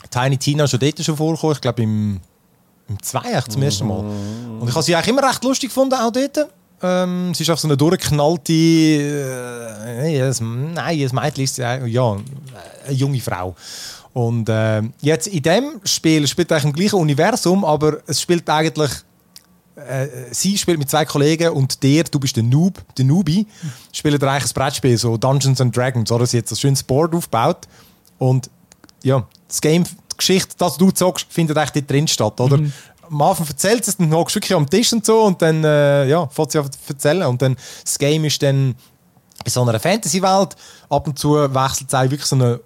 Tiny Tina schon dort schon vorgekommen, ich glaube im, im 2 zum ersten Mal. Und ich habe sie eigentlich immer recht lustig gefunden, auch dort. Ähm, sie ist auch so eine durchgeknallte, äh, nein, ein Mädchen ist ja, ja, eine junge Frau. Und äh, jetzt in dem Spiel spielt eigentlich im gleichen Universum, aber es spielt eigentlich äh, sie spielt mit zwei Kollegen und der, du bist der Noob, der Newbie, spielt eigentlich ein Brettspiel, so Dungeons and Dragons, oder? Sie hat ein schönes Board aufgebaut und ja, das Game, Geschichte, das du zockst, findet eigentlich dort drin statt, oder? Mhm. Am Anfang erzählt sie es, dann hockst du wirklich am Tisch und so und dann, äh, ja, fängt sie an erzählen und dann, das Game ist dann in so einer Fantasy-Welt, ab und zu wechselt es auch wirklich so eine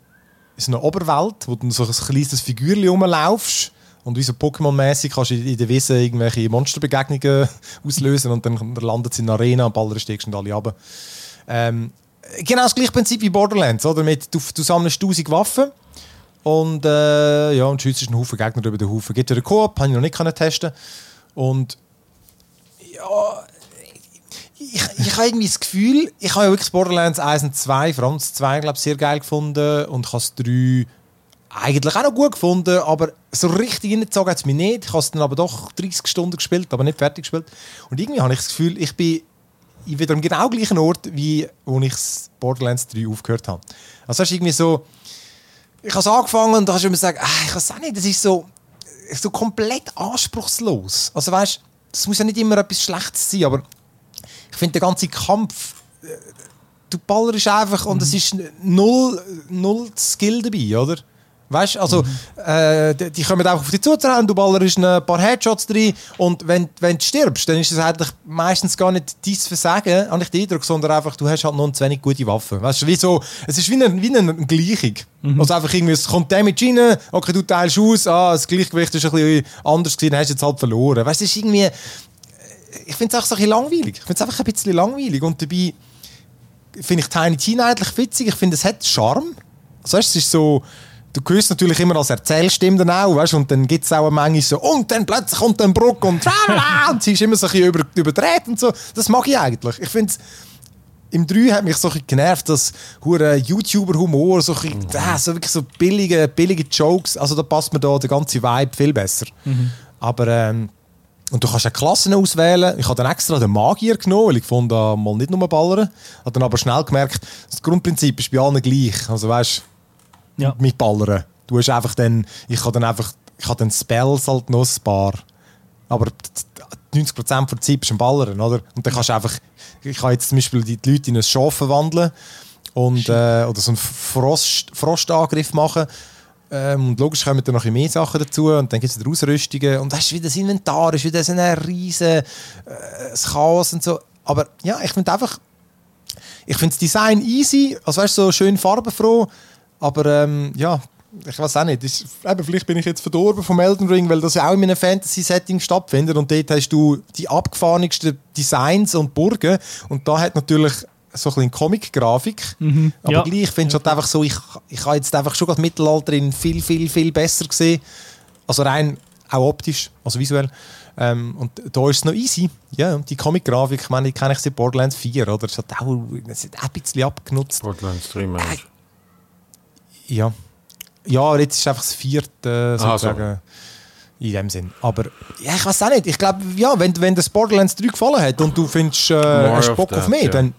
so eine Oberwelt, wo du so ein kleines Figürchen rumlaufst. Und wie so Pokémon-mäßig kannst du in der Wiese irgendwelche Monsterbegegnungen auslösen und dann landet es in der Arena und bald stiegst du alle runter. Ähm, genau das gleiche Prinzip wie Borderlands, oder? Mit, du, du sammelst 1000 Waffen und, äh, ja, und schießt einen Haufen Gegner über den Haufen. Gibt ja einen Koop, habe ich noch nicht testen. Und ja, ich, ich habe irgendwie das Gefühl, ich habe ja wirklich Borderlands 1 und 2, vor allem das 2, glaube ich, sehr geil gefunden und ich habe das 3 eigentlich auch noch gut gefunden, aber so richtig hingezogen hat es mich nicht. Ich habe es dann aber doch 30 Stunden gespielt, aber nicht fertig gespielt. Und irgendwie habe ich das Gefühl, ich bin wieder am genau gleichen Ort, wie wo ich Borderlands 3 aufgehört habe. Also es ist irgendwie so, ich habe es angefangen und da hast du immer gesagt, ah, ich weiß auch nicht, das ist so, so komplett anspruchslos. Also weißt, das muss ja nicht immer etwas Schlechtes sein, aber ich finde der ganze Kampf, äh, du ballerst einfach und es ist null, null Skill dabei, oder? Weißt also, mhm. äh, die, die kommen einfach auf dich zuzurennen, du ballerst ein paar Headshots drin und wenn, wenn du stirbst, dann ist es eigentlich meistens gar nicht dein Versagen, habe ich den Eindruck, sondern einfach, du hast halt noch zu wenig gute Waffen. Weißt wie so, es ist wie eine, wie eine Gleichung. Mhm. Also einfach irgendwie, es kommt Damage rein, okay, du teilst aus, ah, das Gleichgewicht ist ein bisschen anders gewesen, hast jetzt halt verloren. Weißt du, ist irgendwie, ich finde es auch so ein bisschen langweilig. Ich finde es einfach ein bisschen langweilig und dabei finde ich Tiny Tina eigentlich witzig. Ich finde, es hat Charme. Also, weißt, es ist so, du hörst natürlich immer als Erzählstimme dann auch, weißt, und dann gibt es auch eine Menge so, und dann plötzlich kommt ein Bruck und, und sie ist immer so ein bisschen über, überdreht und so. Das mag ich eigentlich. Ich finde im 3 hat mich so ein genervt, dass hure YouTuber-Humor, so, mhm. äh, so wirklich so billige, billige Jokes, also da passt mir da der ganze Vibe viel besser. Mhm. Aber ähm, und du kannst auch Klassen auswählen. Ich habe dann extra den Magier genommen, weil ich fand, da mal nicht nur ballern. Habe dann aber schnell gemerkt, das Grundprinzip ist bei allen gleich. Also weißt ja. mit Ballern. Du hast einfach dann, ich habe dann einfach, ich habe dann Spells halt noch ein paar. Aber 90% der Zeit bist du ein Ballern, oder? Und dann kannst du einfach, ich kann jetzt zum Beispiel die Leute in ein Schaf verwandeln und, äh, oder so einen Frost, Frostangriff machen. Ähm, und logisch kommen dann noch mehr Sachen dazu und dann gibt es wieder Ausrüstungen und das ist wieder das Inventar, ist wieder so ein riesen äh, Chaos und so. Aber ja, ich finde einfach, ich finde das Design easy, also weißt so schön farbenfroh, aber ähm, ja, ich weiß auch nicht. Ist, eben, vielleicht bin ich jetzt verdorben vom Elden Ring, weil das ja auch in einem Fantasy-Setting stattfindet und dort hast du die abgefahrensten Designs und Burgen und da hat natürlich so ein bisschen Comic-Grafik. Mhm. Aber ja. gleich finde ich halt einfach so, ich, ich habe jetzt einfach schon das Mittelalter in viel, viel, viel besser gesehen. Also rein auch optisch, also visuell. Ähm, und da ist es noch easy. Ja, die Comic-Grafik, ich meine, die kenne ich seit Borderlands 4, oder? Das hat auch, das hat auch ein bisschen abgenutzt. Borderlands 3 meinst äh, Ja. Ja, jetzt ist einfach das vierte, sozusagen. Ah, so. In dem Sinn. Aber ja, ich weiß auch nicht. Ich glaube, ja, wenn, wenn das Borderlands 3 gefallen hat und du findest, äh, hast Bock auf mehr, ja. dann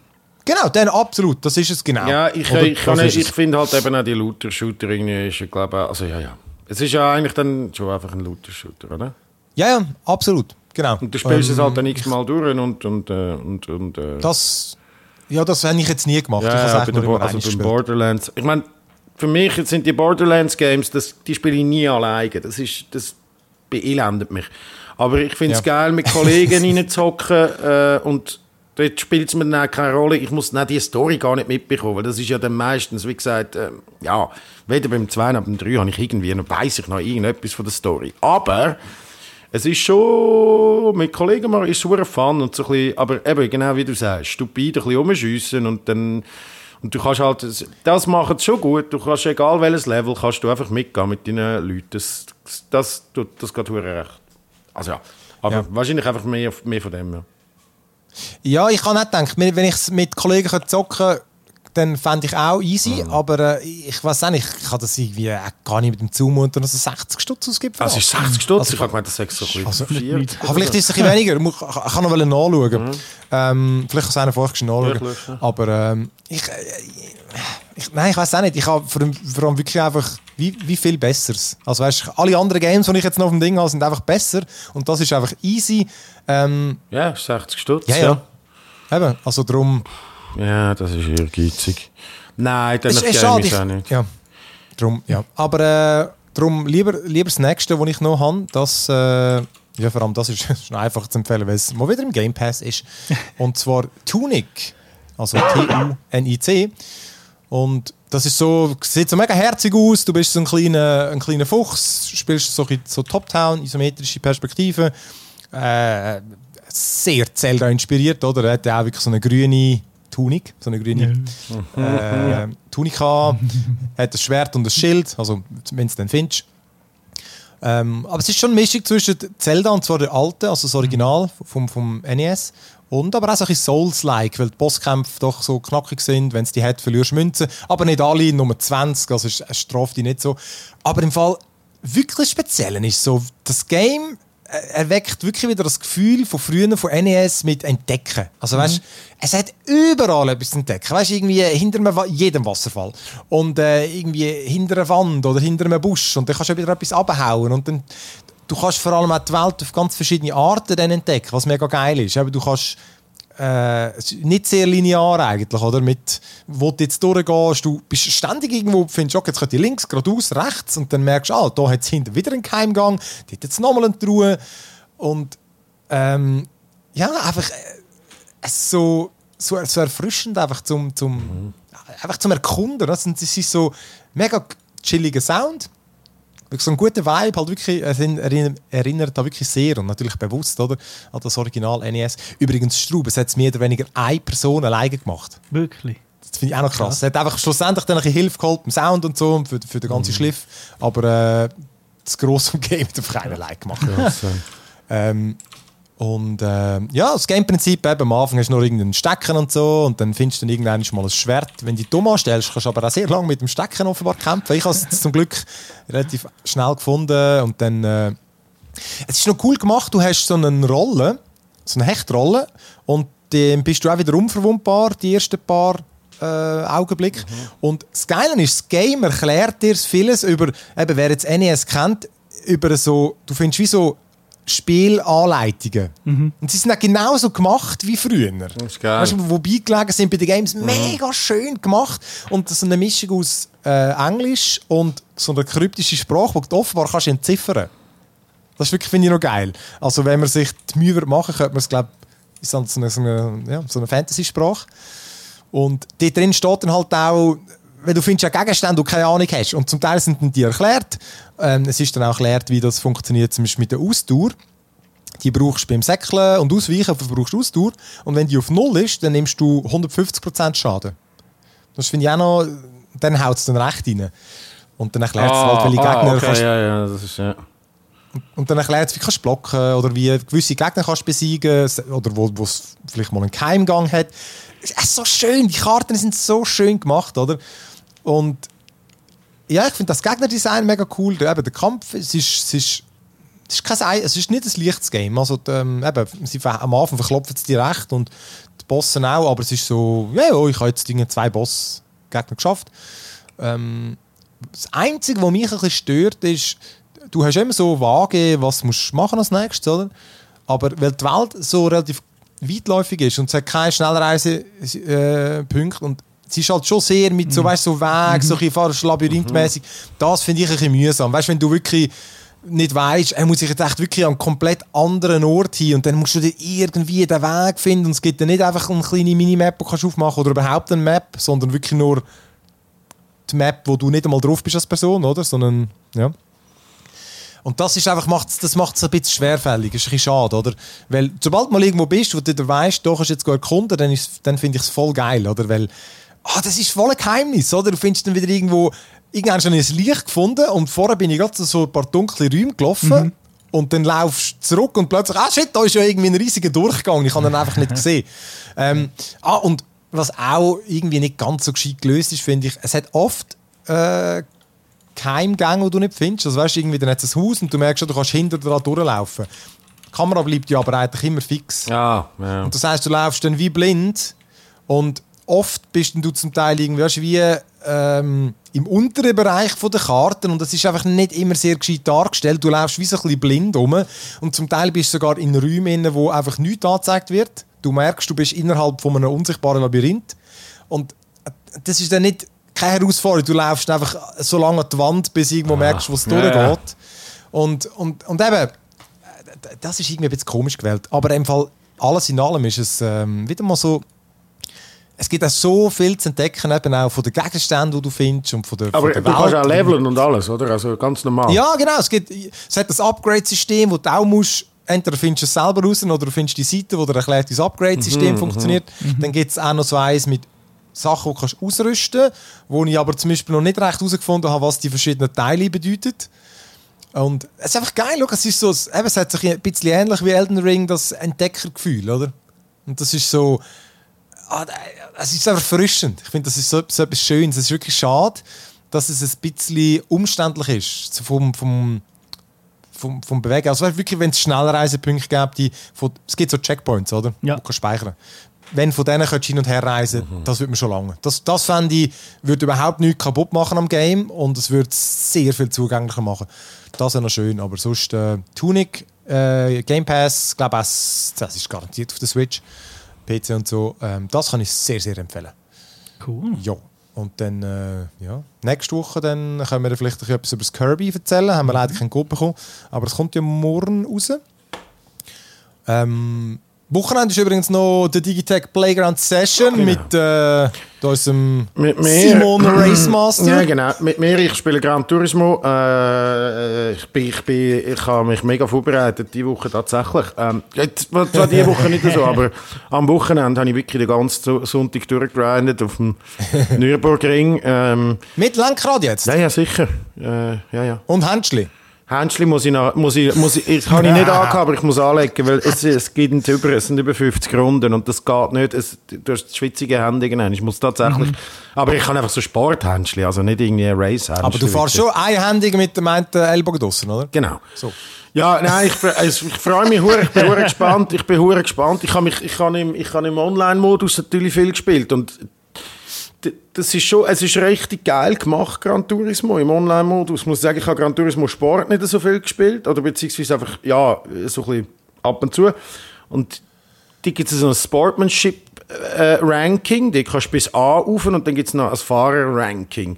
Genau, dann absolut, das ist es genau. Ja, ich, ich, ich, ich finde halt eben auch die Looter-Shooter irgendwie, ist, glaube also ja, ja. Es ist ja eigentlich dann schon einfach ein Looter-Shooter, oder? Ja, ja, absolut, genau. Und du spielst ähm, es halt dann x-mal durch und, und, äh, und, und äh, Das, ja, das habe ich jetzt nie gemacht. Ja, ich ja, bei der, also beim Borderlands, ich meine, für mich sind die Borderlands-Games, die spiele ich nie alleine, das ist, das beelendet mich. Aber ich finde es ja. geil, mit Kollegen reinzocken äh, und Dort spielt es mir dann auch keine Rolle. Ich muss dann die Story gar nicht mitbekommen, weil das ist ja dann meistens, wie gesagt, äh, ja, weder beim 2 noch beim 3 habe ich irgendwie, noch weiss ich noch irgendetwas von der Story. Aber es ist schon, mit Kollegen mal ist es Fun und so ein bisschen, aber eben, genau wie du sagst, stupid ein bisschen rumschiessen und dann und du kannst halt, das macht es schon gut. Du kannst, egal welches Level, kannst du einfach mitgehen mit deinen Leuten. Das, das, das, das geht recht. Also ja, aber ja. wahrscheinlich einfach mehr, mehr von dem, ja. Ja, ich kann nicht gedacht, wenn ich es mit Kollegen zocken könnte, dann fände ich auch easy, mhm. aber äh, ich weiß nicht, ich kann das irgendwie äh, gar nicht mit dem zumuten, dass es 60 Stutz ausgibt. Also ist 60 Stutz? Also, ich habe gemeint, das ist so ein also, ah, Vielleicht ist es ein bisschen weniger, ich kann noch nachschauen. Mhm. Ähm, vielleicht kann es einer vorher nachschauen. Ja. Aber ähm, ich, äh, ich, nein, ich weiß auch nicht, ich habe vor, vor allem wirklich einfach wie, wie viel Besseres. Also weißt, alle anderen Games, die ich jetzt noch auf dem Ding habe, sind einfach besser und das ist einfach easy. Ähm, ja, 60 Stutz. Ja, ja. ja. Eben, also darum... Ja, das ist ehrgeizig. Nein, dann ist, ist ich auch nicht. Ja, drum, ja. Aber äh, darum lieber, lieber das Nächste, das ich noch habe, das... Äh, ja, vor allem das ist schon einfach zu empfehlen, weil es mal wieder im Game Pass ist. Und zwar Tunic. Also T-U-N-I-C. Und das ist so, sieht so mega herzig aus. Du bist so ein kleiner, ein kleiner Fuchs, spielst so, so Top-Town, isometrische Perspektive. Äh, sehr Zelda inspiriert, oder? Er hat auch wirklich so eine grüne Tunic, so eine grüne äh, Tunika, hat ein Schwert und ein Schild, also wenn du es dann findest. Ähm, aber es ist schon eine Mischung zwischen Zelda und zwar der alte, also das Original vom, vom NES. Und aber auch so ein Souls-like, weil die Bosskämpfe doch so knackig sind. Wenn es die hat, verlierst du Münzen. Aber nicht alle, Nummer 20, also es straft die nicht so. Aber im Fall wirklich Spezielle ist so, das Game erweckt wirklich wieder das Gefühl von früher von NES mit Entdecken. Also weißt, es hat überall etwas zu entdecken. Weißt, irgendwie hinter einem, Wa- jedem Wasserfall und äh, irgendwie hinter einer Wand oder hinter einem Busch und dann kannst du wieder etwas abhauen und dann du kannst vor allem auch die Welt auf ganz verschiedene Arten dann entdecken, was mega geil ist. Aber du kannst äh, nicht sehr linear eigentlich, oder? Mit, wo du jetzt durchgehst, du bist ständig irgendwo, findest, okay, jetzt geht die links, geradeaus, rechts und dann merkst du, ah, da hat es hinten wieder einen Keimgang, dort jetzt nochmal eine Truhe und ähm, ja, einfach äh, so, so, so erfrischend einfach zum, zum, einfach zum Erkunden. Das ist so mega chilliger Sound. So ein guter Vibe, halt wirklich, es erinnert, erinnert da wirklich sehr und natürlich bewusst oder, an das Original NES. Übrigens, Straub, es hat mehr oder weniger eine Person alleine gemacht. Wirklich. Das finde ich auch noch krass. Es hat einfach schlussendlich dann ein bisschen Hilfe geholt beim Sound und so und für, für den ganzen Schliff. Aber äh, das grosse Game hat einfach keiner allein gemacht. Ähm, und äh, ja, das Game-Prinzip eben, am Anfang hast du nur irgendeinen Stecken und so und dann findest du dann irgendwann mal ein Schwert. Wenn du dich dumm anstellst, kannst du aber auch sehr lange mit dem Stecken offenbar kämpfen. Ich habe es zum Glück relativ schnell gefunden und dann... Äh, es ist noch cool gemacht, du hast so eine Rolle, so eine Hechtrolle und dann bist du auch wieder unverwundbar, die ersten paar äh, Augenblicke. Und das Geile ist, das Game erklärt dir vieles über, eben, wer jetzt NES kennt, über so, du findest wie so Spielanleitungen. Und sie sind auch genauso gemacht wie früher. ist geil. Weißt du, wo beigelegen sind bei den Games, mega schön gemacht. Und das ist eine Mischung aus äh, Englisch und so einer kryptischen Sprache, die du offenbar kannst entziffern Das ist wirklich, finde ich, noch geil. Also wenn man sich die Mühe würde machen könnte man es, glaube ich, so eine, so eine, ja, so eine Fantasy-Sprache. Und dort drin steht dann halt auch, wenn du findest ja Gegenstände, die du keine Ahnung hast. Und zum Teil sind dann die erklärt. Ähm, es ist dann auch erklärt, wie das funktioniert, zum Beispiel mit der Ausdauer. Die brauchst du beim Säckeln und Ausweichen, aber du brauchst Ausdauer. Und wenn die auf Null ist, dann nimmst du 150% Schaden. Das finde ich auch noch, dann haut es dann recht rein. Und dann erklärt es halt, welche ah, Gegner okay, kannst, ja, ja, das ist, ja. und dann erklärt es, wie kannst du blocken oder wie gewisse Gegner kannst besiegen oder wo wo es vielleicht mal einen Keimgang hat. Es ist so schön, die Karten sind so schön gemacht, oder? Und ja, ich finde das Gegnerdesign mega cool. Der, eben, der Kampf, es ist, es ist, es ist, kein, Ei- es ist nicht ein leichtes Game. Also, ähm, eben, sie, am Anfang verklopfen sie die recht und die Bossen auch, aber es ist so, ja, ja ich habe jetzt irgendwie zwei Boss-Gegner geschafft. Ähm, das Einzige, was mich ein bisschen stört, ist, du hast immer so vage, was du machen als nächstes, oder? Aber weil die Welt so relativ weitläufig ist und es hat keine Schnellreisepunkte äh, und es ist halt schon sehr mit so, weißt, so Weg, so ein bisschen labyrinthmäßig. Das finde ich ein bisschen mühsam. Weißt, wenn du wirklich nicht weißt, er muss sich jetzt echt wirklich an einen komplett anderen Ort hin und dann musst du dir irgendwie den Weg finden und es gibt dann nicht einfach eine kleine Minimap, die du kannst aufmachen oder überhaupt eine Map, sondern wirklich nur die Map, wo du nicht einmal drauf bist als Person, oder? Sondern, ja. Und das ist einfach, macht's, das macht es ein bisschen schwerfällig, ist ein bisschen schade, oder? Weil, sobald du mal irgendwo bist, wo du weißt, da kannst du jetzt erkunden, dann, ist- dann finde ich es voll geil, oder? Weil, ah, das ist voll ein Geheimnis, oder? Du findest dann wieder irgendwo, irgendwann schon ein Licht gefunden und vorher bin ich gerade zu so ein paar dunkle Räume gelaufen und dann laufst du zurück und plötzlich, ah shit, da ist ja irgendwie ein riesiger Durchgang, ich habe den einfach nicht gesehen. Ähm, ah, und was auch irgendwie nicht ganz so gescheit gelöst ist, finde ich, es hat oft äh, Keimgänge, die du nicht findest. Also weißt, du, irgendwie dann hat es ein Haus und du merkst schon, du kannst hinter dran durchlaufen. Die Kamera bleibt ja aber eigentlich immer fix. Ja, ja. Und das heißt, du laufst dann wie blind und oft bist du zum Teil irgendwie weißt, wie ähm, im unteren Bereich von der Karten und das ist einfach nicht immer sehr gescheit dargestellt. Du läufst wie so ein bisschen blind rum und zum Teil bist du sogar in Räumen, wo einfach nichts angezeigt wird. Du merkst, du bist innerhalb von einem unsichtbaren Labyrinth und äh, das ist dann nicht keine Herausforderung. Du läufst einfach so lange an die Wand, bis irgendwo merkst, wo es Ja, ja. durchgeht. Und, und, und eben, das ist irgendwie ein bisschen komisch gewählt. Aber im Fall, alles in allem ist es ähm, wieder mal so. Es gibt auch so viel zu entdecken, eben auch von den Gegenständen, die du findest und von der, Aber von der du kannst auch Welt. leveln und alles, oder? Also ganz normal. Ja, genau. Es, gibt, es hat das Upgrade-System, wo du auch musst entweder findest du es selber raus oder du findest die Seite, wo dir erklärt, wie das Upgrade-System funktioniert. Dann gibt es auch noch so eins mit Sachen, die du kannst ausrüsten kannst, wo ich aber zum Beispiel noch nicht recht herausgefunden habe, was die verschiedenen Teile bedeuten. Und es ist einfach geil, schau, es ist so, eben, es hat sich ein bisschen ähnlich wie Elden Ring, das Entdeckergefühl, oder? Und das ist so, ah, es ist einfach erfrischend. Ich finde, das ist so, so etwas Schönes. Es ist wirklich schade, dass es ein bisschen umständlich ist vom, vom, vom, vom Bewegen. Also wirklich, wenn es Schnellreisepunkte gibt, die von, es gibt so Checkpoints, oder? Ja. Wo du kannst speichern wenn von denen könntest hin und her reisen, das würde mir schon lange. Das, das fände ich, würde überhaupt nichts kaputt machen am Game und es würde es sehr viel zugänglicher machen. Das wäre noch schön, aber sonst äh, Tunic, äh, Game Pass, glaube das ist garantiert auf der Switch, PC und so. Ähm, das kann ich sehr, sehr empfehlen. Cool. Ja. Und dann, äh, ja, nächste Woche dann können wir vielleicht etwas über das Kirby erzählen. Haben wir leider keinen Code bekommen, aber es kommt ja morgen raus. Ähm, Wochenende ist übrigens noch der Digitech Playground Session Genau. mit äh, unserem Mit mir. Simon Racemaster. Ja, genau. Mit mir, ich spiele Gran Turismo. Äh, ich, bin, ich, bin, ich habe mich mega vorbereitet, diese Woche tatsächlich. Ähm, jetzt, zwar diese Woche nicht so, aber am Wochenende habe ich wirklich den ganzen Sonntag durchgegrindet auf dem Nürburgring. Ähm, Mit Lenkrad jetzt. ja, ja, sicher. Äh, ja, ja. Und Händschli. Händchen muss ich, noch, muss ich, muss ich, ich habe ich nicht angehabt, aber ich muss anlegen, weil es, es, gibt über, es sind über 50 Runden und das geht nicht. Es, du hast schwitzige Hände genannt. Ich muss tatsächlich, aber ich kann einfach so Sporthändchen, also nicht irgendwie ein race Aber du fährst schon einhändig mit dem einen Ellbogen draussen, oder? Genau. So. Ja, nein, ich, also, ich freue mich hure, ich bin hure gespannt, ich bin hure gespannt. Ich habe mich, ich habe im, ich habe im Online-Modus natürlich viel gespielt und das ist schon, es ist richtig geil gemacht, Gran Turismo im Online-Modus. Ich muss sagen, ich habe Gran Turismo Sport nicht so viel gespielt oder beziehungsweise einfach, ja, so ein bisschen ab und zu. Und die gibt es so ein Sportsmanship-Ranking, die kannst du bis A rauf und dann gibt es noch ein Fahrer-Ranking.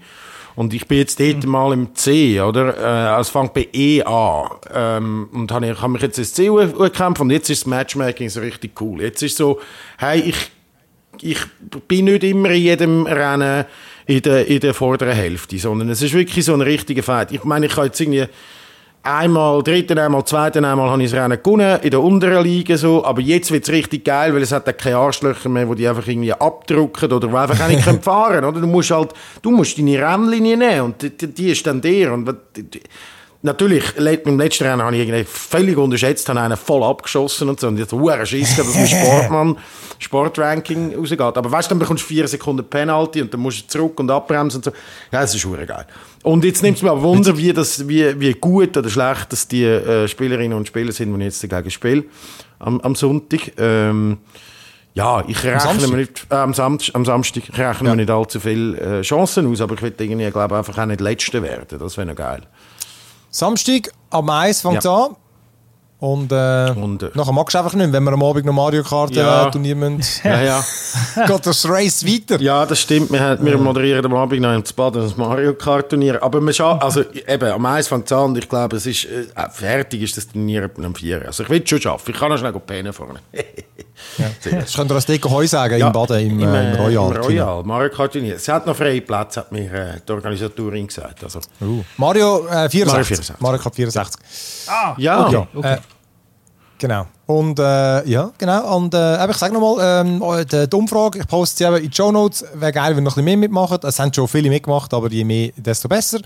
Und ich bin jetzt dort mal im C, oder? Äh, es fängt bei E an. Ähm, und habe ich habe mich jetzt ins C gekämpft und jetzt ist das Matchmaking so richtig cool. Jetzt ist so, hey, ich, ich bin nicht immer in jedem Rennen in der, in der vorderen Hälfte, sondern es ist wirklich so ein richtiger Fight. Ich meine, ich habe jetzt irgendwie einmal, dritten einmal, zweiten einmal habe ich das Rennen gewonnen, in der unteren Liga so, aber jetzt wird es richtig geil, weil es hat auch keine Arschlöcher mehr, die die einfach irgendwie abdrucken oder die einfach auch nicht können fahren oder? Du musst halt, du musst deine Rennlinie nehmen und die, die, ist dann der und Natürlich, beim letzten Rennen habe ich irgendwie völlig unterschätzt, habe einen voll abgeschossen und so. Und jetzt huere Schiss, gehabt, dass mein Sportmann Sportranking rausgeht. Aber weißt du, dann bekommst du vier Sekunden Penalty und dann musst du zurück und abbremsen und so. Ja, das ist hure geil. Und jetzt nimmt es mir aber Wunder, wie, das, wie, wie gut oder schlecht dass die äh, Spielerinnen und Spieler sind, die ich jetzt dagegen spiele am, am Sonntag. Ähm, ja, ich rechne mir nicht, äh, am, Sam am Samstag, ich rechne mir nicht allzu viele äh, Chancen aus, aber ich will irgendwie, glaube einfach auch nicht Letzte werden. Das wäre noch geil. Samstag am 1 fängt Ja. an. Und, äh, Und, äh, nachher magst du einfach nicht, wenn wir am Abend noch Mario Kart Ja. äh, Turnier müssen. Ja, ja. geht das Race weiter. Ja, das stimmt. Wir, haben- wir moderieren am Abend noch im Bad das Mario Kart Turnier. Aber wir scha also eben, am 1 fängt es an und ich glaube, es ist, äh, fertig ist das Turnier am 4. Also ich will es schon schaffen. Ich kann noch schnell pennen vorne. Das könnt ihr als Deko Heu sagen, im Baden, im, äh, im Royal. Im Royal, Mario Kart Turnier. Es hat noch freie Plätze, hat mir äh, die Organisatorin gesagt. Also, Uh. Mario äh, 64. Mario 64. Mario Kart 64. Ah, Ja. okay. Ja, okay. Genau. Und äh, ja, genau. Und äh, ich sage nochmal, ähm, die, die Umfrage, ich poste sie eben in die Show Notes. Wäre geil, wenn noch ein bisschen mehr mitmachen. Es haben schon viele mitgemacht, aber je mehr, desto besser.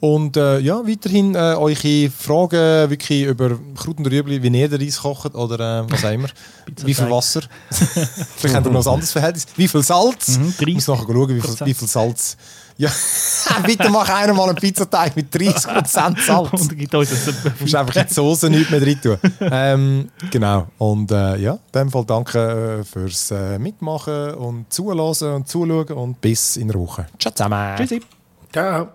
Und äh, ja, weiterhin äh, eure Fragen wirklich über Kraut und Rüebli, wie ihr den Reis kocht oder äh, was auch immer. wie viel Wasser. Vielleicht habt ihr noch ein anderes Verhältnis. Wie viel Salz. Mhm, ich muss nachher schauen, wie viel, wie viel Salz. Ja, bitte mach einer mal einen Pizzateig mit 30% Salz. Und gibt uns Du musst einfach in die Soße nichts mehr rein tun. ähm, genau. Und äh, ja, in dem Fall danke äh, fürs äh, Mitmachen und Zuhören und Zuschauen und bis in der Woche. Ciao zusammen. Tschüssi. ciao.